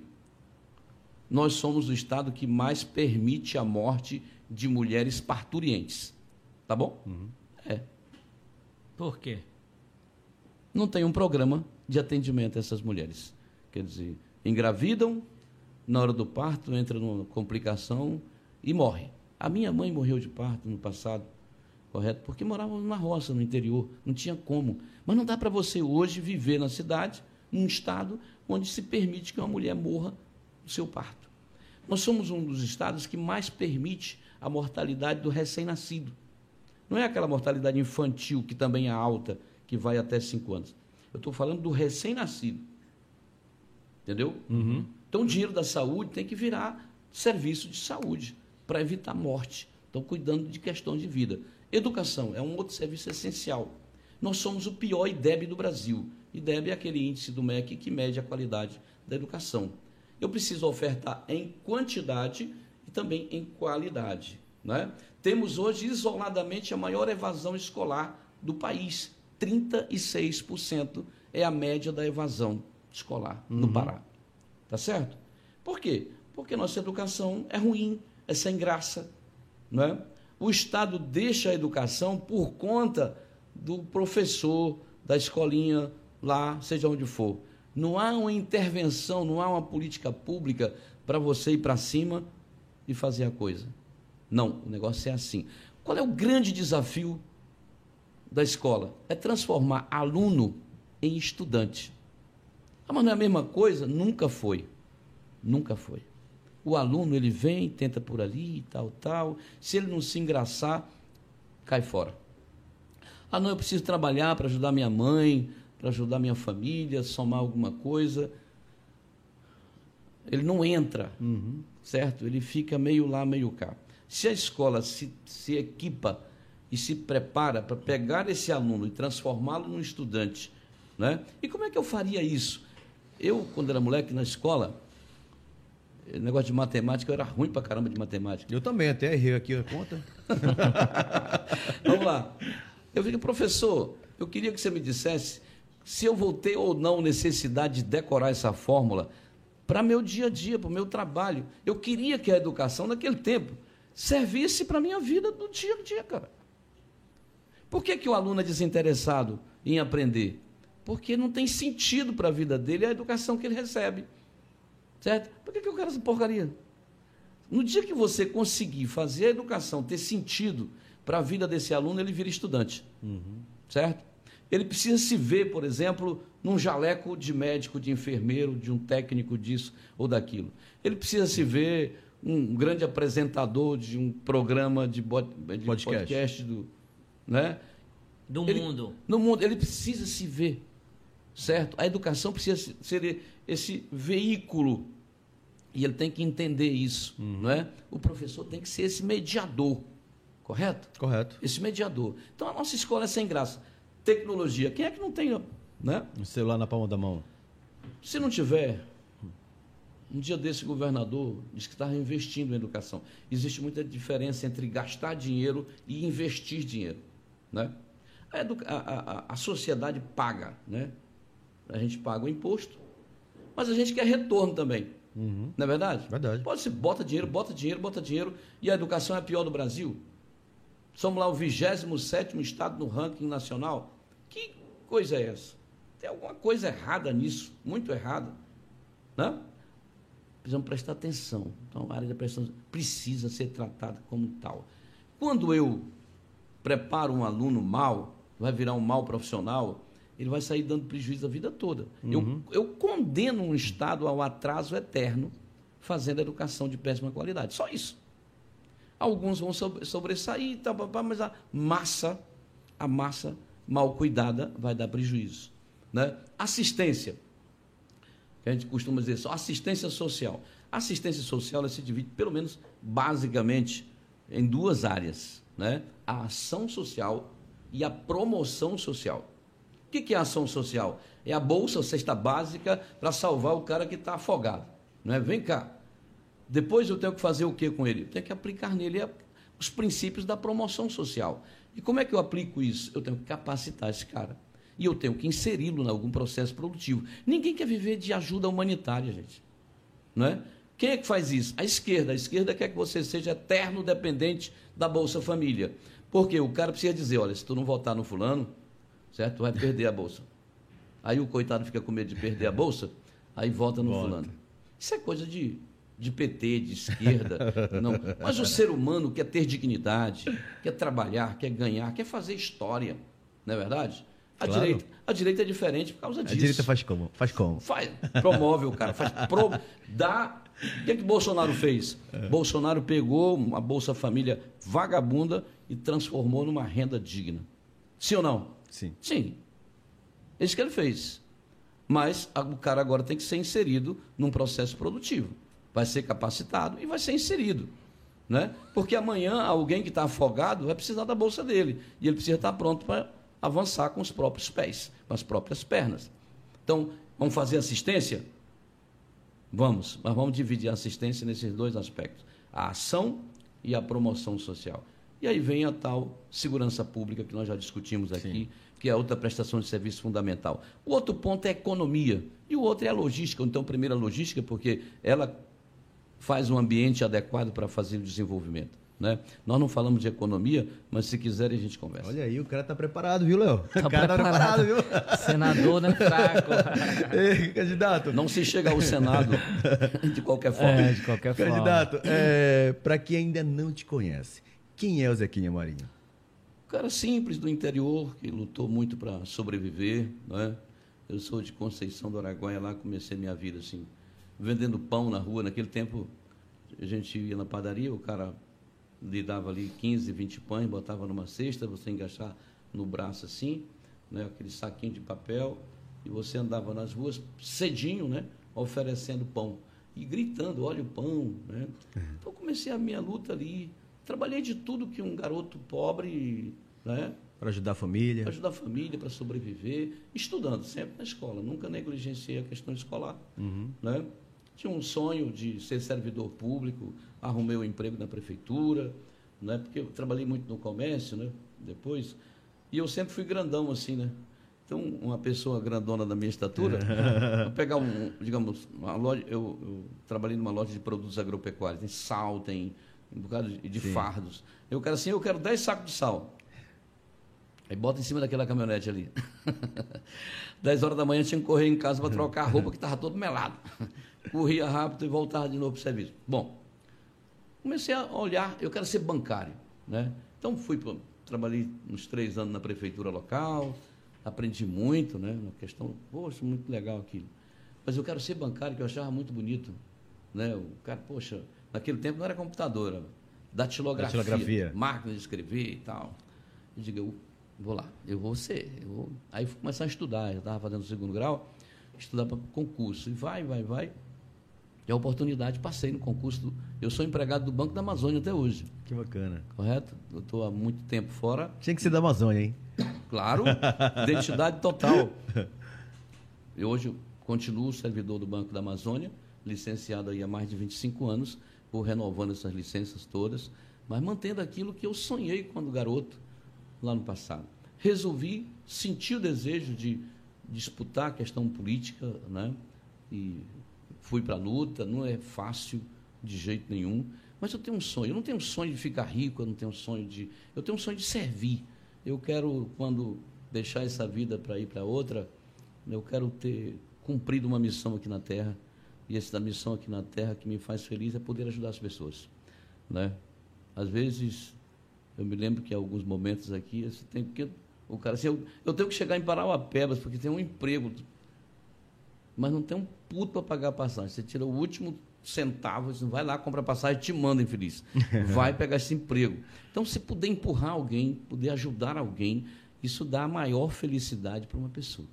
Nós somos o estado que mais permite a morte de mulheres parturientes. Tá bom? Uhum. É. Por quê? Não tem um programa de atendimento a essas mulheres. Quer dizer, engravidam, na hora do parto entra numa complicação e morre. A minha mãe morreu de parto no passado, correto? Porque morava na roça, no interior, não tinha como. Mas não dá para você hoje viver na cidade, num estado onde se permite que uma mulher morra no seu parto. Nós somos um dos estados que mais permite a mortalidade do recém-nascido. Não é aquela mortalidade infantil que também é alta, que vai até 5 anos. Eu estou falando do recém-nascido. Entendeu? Uhum. Então, o dinheiro da saúde tem que virar serviço de saúde para evitar morte. Estão cuidando de questão de vida. Educação é um outro serviço essencial. Nós somos o pior IDEB do Brasil. IDEB é aquele índice do MEC que mede a qualidade da educação. Eu preciso ofertar em quantidade e também em qualidade. Né? Temos hoje, isoladamente, a maior evasão escolar do país. 36% é a média da evasão escolar no Pará. Tá certo? Por quê? Porque nossa educação é ruim, é sem graça. Não é? O Estado deixa a educação por conta do professor, da escolinha lá, seja onde for. Não há uma intervenção, não há uma política pública para você ir para cima e fazer a coisa. Não, o negócio é assim. Qual é o grande desafio da escola? É transformar aluno em estudante. Ah, mas não é a mesma coisa? Nunca foi. Nunca foi. O aluno, ele vem, tenta por ali, tal, tal. Se ele não se engraçar, cai fora. Ah, não, eu preciso trabalhar para ajudar minha mãe, para ajudar minha família, somar alguma coisa. Ele não entra, certo? Ele fica meio lá, meio cá. Se a escola se, se equipa e se prepara para pegar esse aluno e transformá-lo num estudante, né? E como é que eu faria isso? Eu, quando era moleque na escola, eh, negócio de matemática, eu era ruim pra caramba de matemática. Eu também, até errei aqui a conta. Vamos lá. Eu digo, professor, eu queria que você me dissesse se eu vou ter ou não necessidade de decorar essa fórmula para meu dia a dia, para o meu trabalho. Eu queria que a educação, naquele tempo, servisse para a minha vida do dia a dia, cara. Por que, que o aluno é desinteressado em aprender? Porque não tem sentido para a vida dele a educação que ele recebe. Certo? Por que, que eu quero essa porcaria? No dia que você conseguir fazer a educação ter sentido para a vida desse aluno, ele vira estudante. Certo? Ele precisa se ver, por exemplo, num jaleco de médico, de enfermeiro, de um técnico disso ou daquilo. Ele precisa se ver um grande apresentador de um programa de, de Podcast. podcast do, né? Do Ele- mundo. No mundo, ele precisa se ver, certo? A educação precisa se- ser esse veículo e ele tem que entender isso, não é? O professor tem que ser esse mediador, correto? Correto. Esse mediador. Então a nossa escola é sem graça. Tecnologia, quem é que não tem, né? O celular na palma da mão. Se não tiver, um dia desse o governador disse que estava investindo em educação. Existe muita diferença entre gastar dinheiro e investir dinheiro. Né? A, educa- a- a- a sociedade paga, né? A gente paga o imposto, mas a gente quer retorno também. Não é verdade? Verdade. Pode ser, bota dinheiro, bota dinheiro, bota dinheiro, e a educação é a pior do Brasil. Somos lá o 27 estado no ranking nacional. Que coisa é essa? Tem alguma coisa errada nisso, muito errada. Né? Precisamos prestar atenção. Então, a área da prestação precisa ser tratada como tal. Quando eu preparo um aluno mal, vai virar um mau profissional, ele vai sair dando prejuízo a vida toda. Eu, eu condeno um Estado ao atraso eterno, fazendo educação de péssima qualidade. Só isso. Alguns vão sobre- sobressair, papá, mas a massa, a massa mal cuidada vai dar prejuízo. Né? Assistência que a gente costuma dizer só assistência social. Assistência social ela se divide, pelo menos basicamente, em duas áreas: né? a ação social e a promoção social. O que é ação social? É a bolsa, a cesta básica, para salvar o cara que está afogado. Não é? Vem cá. Depois eu tenho que fazer o que com ele? Eu tenho que aplicar nele os princípios da promoção social. E como é que eu aplico isso? Eu tenho que capacitar esse cara. E eu tenho que inseri-lo em algum processo produtivo. Ninguém quer viver de ajuda humanitária, gente. Não é? Quem é que faz isso? A esquerda. A esquerda quer que você seja eterno dependente da Bolsa Família. Porque o cara precisa dizer, olha, se tu não votar no fulano, certo? Tu vai perder a Bolsa. Aí o coitado fica com medo de perder a Bolsa, aí vota no Volta. fulano. Isso é coisa de, de PT, de esquerda. não. Mas o ser humano quer ter dignidade, quer trabalhar, quer ganhar, quer fazer história. Não é verdade? A, claro. direita, a direita é diferente por causa disso. A direita faz como? Faz como? Faz, promove o cara, faz pro, dá. O que, é que Bolsonaro fez? É. Bolsonaro pegou uma Bolsa Família vagabunda e transformou numa renda digna. Sim ou não? Sim. Sim. É isso que ele fez. Mas o cara agora tem que ser inserido num processo produtivo. Vai ser capacitado e vai ser inserido. Né? Porque amanhã alguém que está afogado vai precisar da bolsa dele. E ele precisa estar pronto para avançar com os próprios pés, com as próprias pernas. Então, vamos fazer assistência? Vamos, mas vamos dividir a assistência nesses dois aspectos: a ação e a promoção social. E aí vem a tal segurança pública que nós já discutimos aqui, Sim. que é outra prestação de serviço fundamental. O outro ponto é a economia e o outro é a logística. Então, primeiro a logística, porque ela faz um ambiente adequado para fazer o desenvolvimento. Né? Nós não falamos de economia, mas se quiserem a gente conversa. Olha aí, o cara está preparado, viu, Léo? Tá o cara está preparado, viu? Senador, né? Fraco. Ei, candidato. Não se chega ao Senado de qualquer forma. É, de qualquer forma. Candidato, é, para quem ainda não te conhece, quem é o Zequinha Marinho? Um cara simples do interior, que lutou muito para sobreviver. Né? Eu sou de Conceição do Araguaia, lá comecei minha vida assim, vendendo pão na rua. Naquele tempo, a gente ia na padaria, o cara lhe dava ali 15, 20 pães, botava numa cesta, você engaixar no braço assim, né, aquele saquinho de papel, e você andava nas ruas cedinho, né, oferecendo pão e gritando, olha o pão, né? É. Então comecei a minha luta ali, trabalhei de tudo que um garoto pobre, né, para ajudar a família, para ajudar a família, para sobreviver, estudando sempre na escola, nunca negligenciei a questão escolar, uhum. né? Tinha um sonho de ser servidor público, arrumei o um emprego na prefeitura, né? porque eu trabalhei muito no comércio, né? depois, e eu sempre fui grandão assim, né? Então, uma pessoa grandona da minha estatura, vou pegar um, digamos, uma loja, eu, eu, trabalhei numa loja de produtos agropecuários, tem sal, tem um bocado de, de fardos. Eu quero assim, eu quero 10 sacos de sal. Aí bota em cima daquela caminhonete ali. 10 horas da manhã tinha que correr em casa para trocar a roupa que estava todo melado corria rápido e voltava de novo para o serviço. Bom, comecei a olhar, eu quero ser bancário, né? Então fui, trabalhei uns três anos na prefeitura local, aprendi muito, né? Uma questão, poxa, muito legal aquilo. Mas eu quero ser bancário, que eu achava muito bonito, né? O cara, poxa, naquele tempo não era computador, era datilografia, datilografia. máquina de escrever e tal. Eu digo, eu vou lá, eu vou ser. Eu vou... Aí fui começar a estudar, eu estava fazendo o segundo grau, estudar para concurso. E vai, vai, vai. E a oportunidade, passei no concurso. Do, eu sou empregado do Banco da Amazônia até hoje. Que bacana. Correto? Eu estou há muito tempo fora. Tinha que ser da Amazônia, hein? Claro, identidade total. Eu hoje continuo servidor do Banco da Amazônia, licenciado aí há mais de 25 anos, vou renovando essas licenças todas, mas mantendo aquilo que eu sonhei quando garoto, lá no passado. Resolvi, senti o desejo de disputar a questão política, né? E fui para a luta, não é fácil de jeito nenhum, mas eu tenho um sonho. Eu não tenho um sonho de ficar rico, eu não tenho um sonho de. Eu tenho um sonho de servir. Eu quero, quando deixar essa vida para ir para outra, eu quero ter cumprido uma missão aqui na Terra. E essa missão aqui na Terra que me faz feliz é poder ajudar as pessoas. Né? Às vezes, eu me lembro que em alguns momentos aqui, você tem que. O cara assim, eu, eu tenho que chegar em Parauapebas, porque tem um emprego mas não tem um puto para pagar a passagem. Você tira o último centavo, você vai lá, compra a passagem e te manda infeliz. Vai pegar esse emprego. Então, se puder empurrar alguém, puder ajudar alguém, isso dá a maior felicidade para uma pessoa.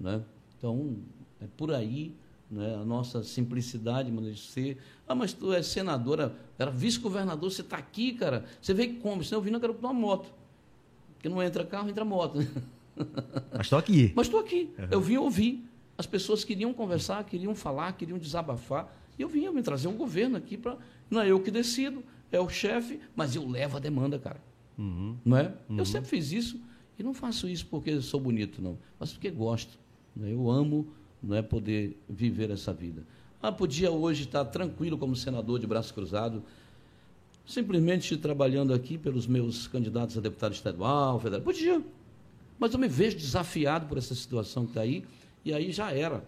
Né? Então, é por aí né, a nossa simplicidade de ser. Ah, mas tu é senadora, era vice-governador, você está aqui, cara. Você veio como? Senão eu vim, não quero uma moto. Porque não entra carro, entra moto. Mas estou aqui. Mas estou aqui. Uhum. Eu vim ouvir. As pessoas queriam conversar, queriam falar, queriam desabafar. E eu vinha me trazer um governo aqui para. Não é eu que decido, é o chefe, mas eu levo a demanda, cara. Uhum. Não é? Eu sempre fiz isso e não faço isso porque sou bonito, não, mas porque gosto. né? Eu amo não é poder viver essa vida. Ah, podia hoje estar tranquilo como senador de braço cruzado, simplesmente trabalhando aqui pelos meus candidatos a deputado estadual, federal. Podia. Mas eu me vejo desafiado por essa situação que está aí, e aí já era.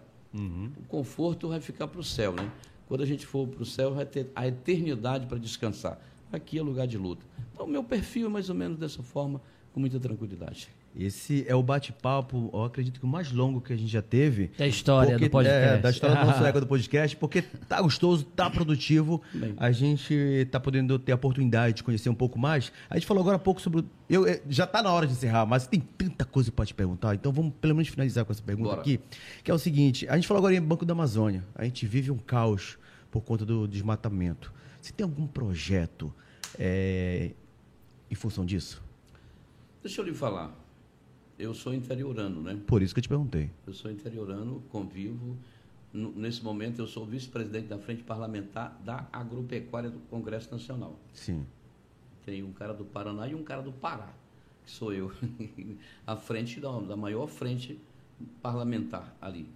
O conforto vai ficar para o céu, né? Quando a gente for para o céu, vai ter a eternidade para descansar. Aqui é lugar de luta. Então, o meu perfil é mais ou menos dessa forma, com muita tranquilidade. Esse é o bate-papo, eu acredito que o mais longo que a gente já teve. Da história Porque- do podcast. É, da história do nosso Égua do podcast, porque tá gostoso, tá produtivo. Bem. A gente tá podendo ter a oportunidade de conhecer um pouco mais. A gente falou agora há pouco sobre. Eu, é, já tá na hora de encerrar, mas tem tanta coisa para te perguntar. Então vamos pelo menos finalizar com essa pergunta Bora. aqui. Que é o seguinte: a gente falou agora em Banco da Amazônia. A gente vive um caos por conta do desmatamento. Você tem algum projeto é, em função disso? Deixa eu lhe falar. Eu sou interiorano, né? Por isso que eu te perguntei. Eu sou interiorano, convivo. Nesse momento, eu sou vice-presidente da Frente Parlamentar da Agropecuária do Congresso Nacional. Sim. Tem um cara do Paraná e um cara do Pará, que sou eu, à frente da, da maior frente parlamentar ali.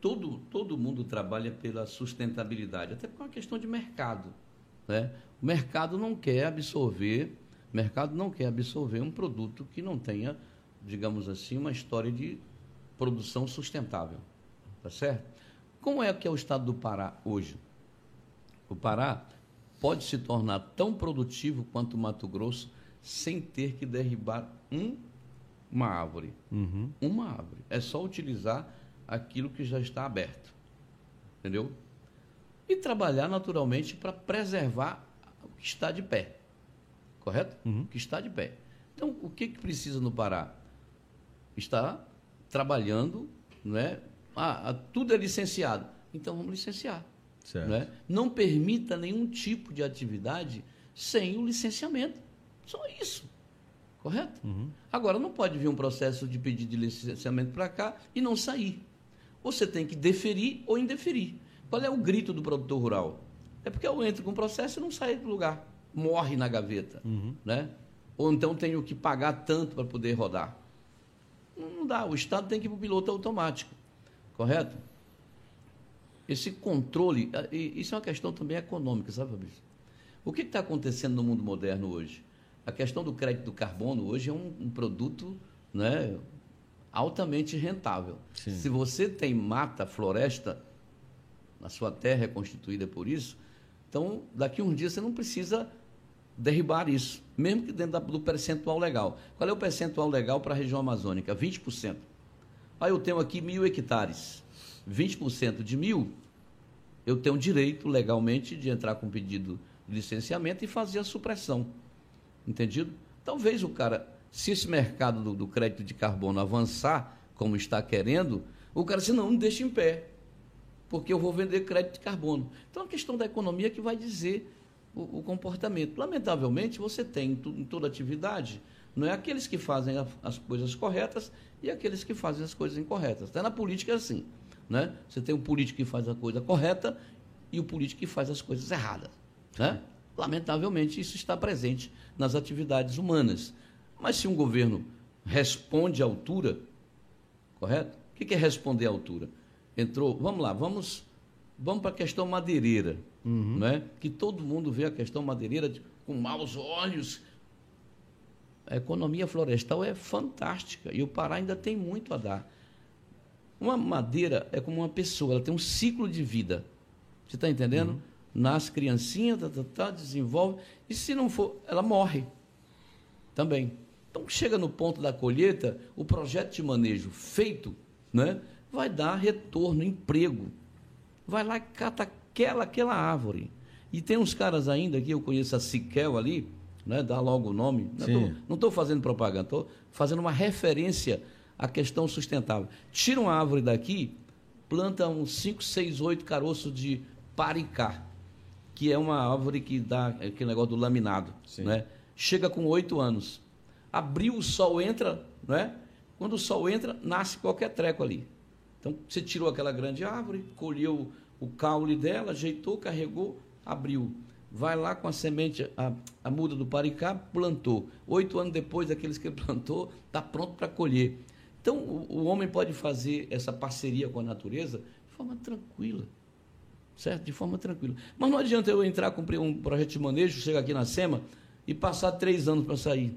Todo, todo mundo trabalha pela sustentabilidade, até por uma questão de mercado. Né? O mercado não quer absorver, mercado não quer absorver um produto que não tenha, digamos assim, uma história de produção sustentável. Tá certo? Como é que é o estado do Pará hoje? O Pará pode se tornar tão produtivo quanto o Mato Grosso sem ter que derribar um, uma árvore. Uhum. Uma árvore. É só utilizar aquilo que já está aberto. Entendeu? E trabalhar naturalmente para preservar o que está de pé. Correto? Uhum. O que está de pé. Então, o que, que precisa no Pará? Está trabalhando, não é? Ah, tudo é licenciado. Então vamos licenciar. Certo. Não, é? não permita nenhum tipo de atividade sem o licenciamento. Só isso. Correto? Agora, não pode vir um processo de pedido de licenciamento para cá e não sair. Você tem que deferir ou indeferir. Qual é o grito do produtor rural? É porque eu entro com o processo e não saio do lugar. Morre na gaveta. Né? Ou então tenho que pagar tanto para poder rodar. Não dá. O Estado tem que ir para o piloto automático. Correto? Esse controle, ah, isso é uma questão também econômica, sabe, Fabrício? O que está acontecendo no mundo moderno hoje? A questão do crédito do carbono hoje é um, um produto né, altamente rentável. Sim. Se você tem mata, floresta, a sua terra é constituída por isso, então daqui a uns dias você não precisa derribar isso, mesmo que dentro do percentual legal. Qual é o percentual legal para a região amazônica? 20%. Aí eu tenho aqui mil hectares. 20% de mil, eu tenho direito legalmente de entrar com pedido de licenciamento e fazer a supressão. Entendido? Talvez o cara, se esse mercado do, do crédito de carbono avançar como está querendo, o cara disse, não, não deixa em pé, porque eu vou vender crédito de carbono. Então, é uma questão da economia que vai dizer o, o comportamento. Lamentavelmente, você tem em, toda atividade, não é aqueles que fazem as coisas corretas e aqueles que fazem as coisas incorretas. Até na política é assim. Né? Você tem o político que faz a coisa correta e o político que faz as coisas erradas. Né? Lamentavelmente, isso está presente nas atividades humanas. Mas se um governo responde à altura, correto? O que que é responder à altura? Entrou, vamos lá, vamos, vamos para a questão madeireira, né? que todo mundo vê a questão madeireira de- com maus olhos. A economia florestal é fantástica e o Pará ainda tem muito a dar. Uma madeira é como uma pessoa, ela tem um ciclo de vida. Você está entendendo? Nasce criancinha, tá, tá, tá, desenvolve, e se não for, ela morre também. Então, chega no ponto da colheita, o projeto de manejo feito né, vai dar retorno, emprego. Vai lá e cata aquela, aquela árvore. E tem uns caras ainda que eu conheço a Siquel ali, né, dá logo o nome. Sim. Não estou fazendo propaganda, estou fazendo uma referência à questão sustentável. Tira uma árvore daqui, planta uns 5, 6, 8 caroços de paricá, que é uma árvore que dá aquele negócio do laminado. Sim. Né? Chega com oito anos. Abriu, o sol entra, não é? Quando o sol entra, nasce qualquer treco ali. Então, você tirou aquela grande árvore, colheu o caule dela, ajeitou, carregou, abriu. vai lá com a semente, a, a muda do paricá, plantou. Oito anos depois, aqueles que plantou, está pronto para colher. Então, o, o, homem pode fazer essa parceria com a natureza de forma tranquila. Certo? De forma tranquila. Mas não adianta eu entrar, cumprir um projeto de manejo, chegar aqui na SEMA e passar três anos para sair.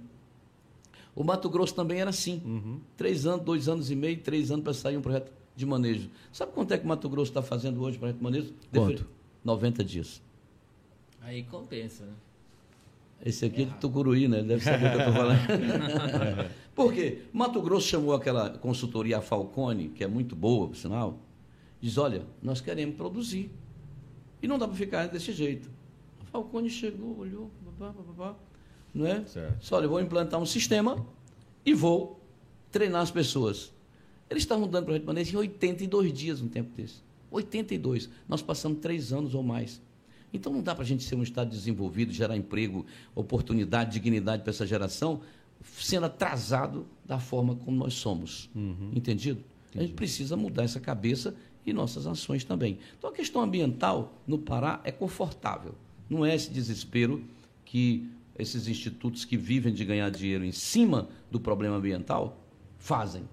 O Mato Grosso também era assim. Uhum. Três anos, dois anos e meio, três anos para sair um projeto de manejo. Sabe quanto é que o Mato Grosso está fazendo hoje para manejo? Quanto? 90 dias. Aí compensa, né? Esse aqui é de Tucuruí, né? Ele deve saber o que eu estou falando. Por quê? Mato Grosso chamou aquela consultoria Falcone, que é muito boa, por sinal, diz, olha, nós queremos produzir. E não dá para ficar desse jeito. A Falcone chegou, olhou, babá, babá, não é? Certo. Disse, olha, eu vou implantar um sistema e vou treinar as pessoas. Eles estavam dando para a maneira em 82 dias um tempo desse. 82. Nós passamos três anos ou mais. Então não dá para a gente ser um Estado desenvolvido, gerar emprego, oportunidade, dignidade para essa geração, sendo atrasado da forma como nós somos. Uhum. Entendido? Entendi. A gente precisa mudar essa cabeça e nossas ações também. Então a questão ambiental no Pará é confortável. Não é esse desespero que esses institutos que vivem de ganhar dinheiro em cima do problema ambiental fazem.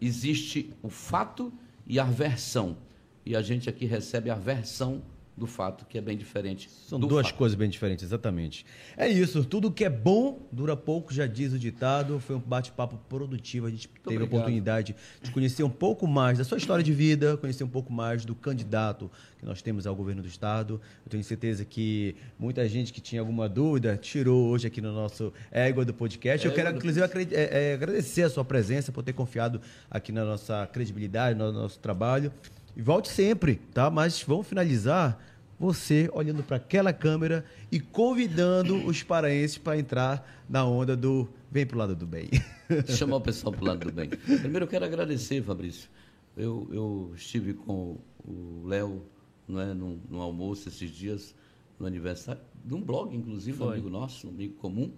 Existe o fato e a versão. E a gente aqui recebe a versão do fato, que é bem diferente. São duas fato. coisas bem diferentes, exatamente. É isso, tudo que é bom dura pouco, já diz o ditado. Foi um bate-papo produtivo, a gente Muito teve obrigado. a oportunidade de conhecer um pouco mais da sua história de vida, conhecer um pouco mais do candidato que nós temos ao governo do Estado. Eu tenho certeza que muita gente que tinha alguma dúvida tirou hoje aqui no nosso Égua do podcast. Eu quero, inclusive, é, é, agradecer a sua presença, por ter confiado aqui na nossa credibilidade, no nosso trabalho. E volte sempre, tá? Mas vamos finalizar você olhando para aquela câmera e convidando os paraenses para entrar na onda do vem pro lado do bem. Chamar o pessoal pro lado do bem. Primeiro eu quero agradecer, Fabrício. Eu, eu estive com o Léo não é, no, no, almoço esses dias, no aniversário, de um blog, inclusive, um amigo nosso, um amigo comum.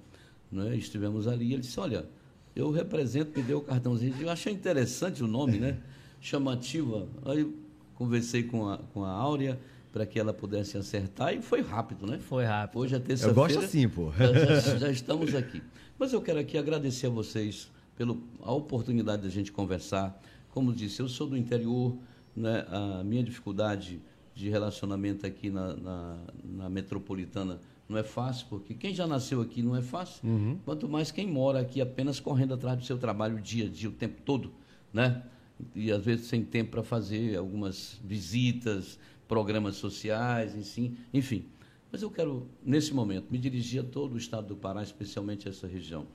Não é? Estivemos ali e ele disse, olha, eu represento, me deu o cartãozinho. Eu achei interessante o nome, né? Chamativa. Aí conversei com a, com a Áurea para que ela pudesse acertar e foi rápido, né? Foi rápido. Hoje é terça-feira. Eu gosto assim, pô. Já, já, estamos aqui. Mas eu quero aqui agradecer a vocês pela oportunidade de a gente conversar. Como disse, eu sou do interior, né? a minha dificuldade de relacionamento aqui na, na, na, metropolitana não é fácil, porque quem já nasceu aqui não é fácil, uhum. quanto mais quem mora aqui apenas correndo atrás do seu trabalho dia a dia, o tempo todo, né? E às vezes sem tempo para fazer algumas visitas, programas sociais, enfim, enfim. Mas eu quero, nesse momento, me dirigir a todo o estado do Pará, especialmente a essa região.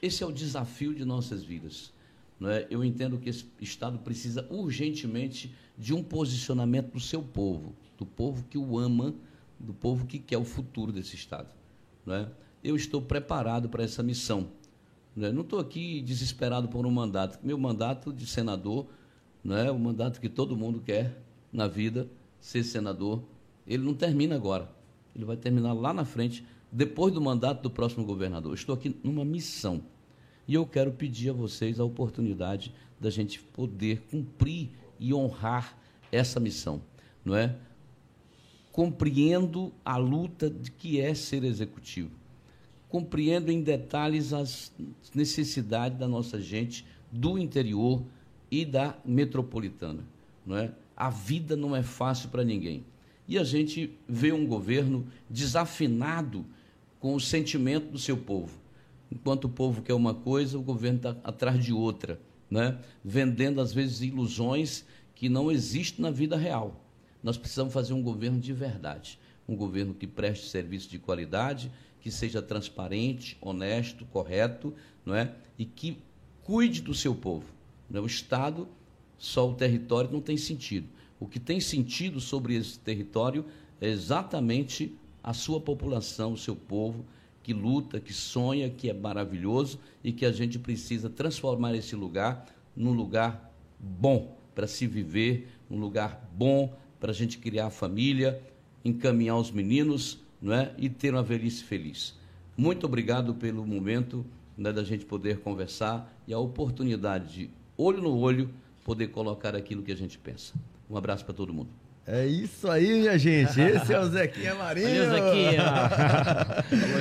Esse é o desafio de nossas vidas. Não é? Eu entendo que esse estado precisa urgentemente de um posicionamento do seu povo, do povo que o ama, do povo que quer o futuro desse estado. Não é? Eu estou preparado para essa missão. Né? Não estou aqui desesperado por um mandato. Meu mandato de senador, não é o mandato que todo mundo quer na vida, ser senador, ele não termina agora. Ele vai terminar lá na frente, depois do mandato do próximo governador. Estou aqui numa missão. E eu quero pedir a vocês a oportunidade da gente poder cumprir e honrar essa missão, não é? Compreendo a luta de que é ser executivo compreendo em detalhes as necessidades da nossa gente do interior e da metropolitana. Não é? A vida não é fácil para ninguém. E a gente vê um governo desafinado com o sentimento do seu povo. Enquanto o povo quer uma coisa, o governo está atrás de outra, né? vendendo às vezes ilusões que não existem na vida real. Nós precisamos fazer um governo de verdade, um governo que preste serviço de qualidade, que seja transparente, honesto, correto, não é? E que cuide do seu povo. Não é? O Estado, só o território não tem sentido. O que tem sentido sobre esse território é exatamente a sua população, o seu povo, que luta, que sonha, que é maravilhoso e que a gente precisa transformar esse lugar num lugar bom para se viver, um lugar bom para a gente criar família, encaminhar os meninos não é? e ter uma velhice feliz. Muito obrigado pelo momento né, da gente poder conversar e a oportunidade de, olho no olho, poder colocar aquilo que a gente pensa. Um abraço para todo mundo. É isso aí, minha gente. Esse é o Zequinha Marinho. Valeu, Zequinha.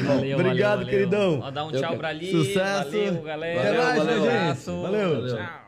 valeu, Obrigado, valeu, queridão. Ó, dá um tchau pra ali. Sucesso. Valeu, galera. Até mais, valeu. gente. Abraço. Valeu. Valeu. Tchau.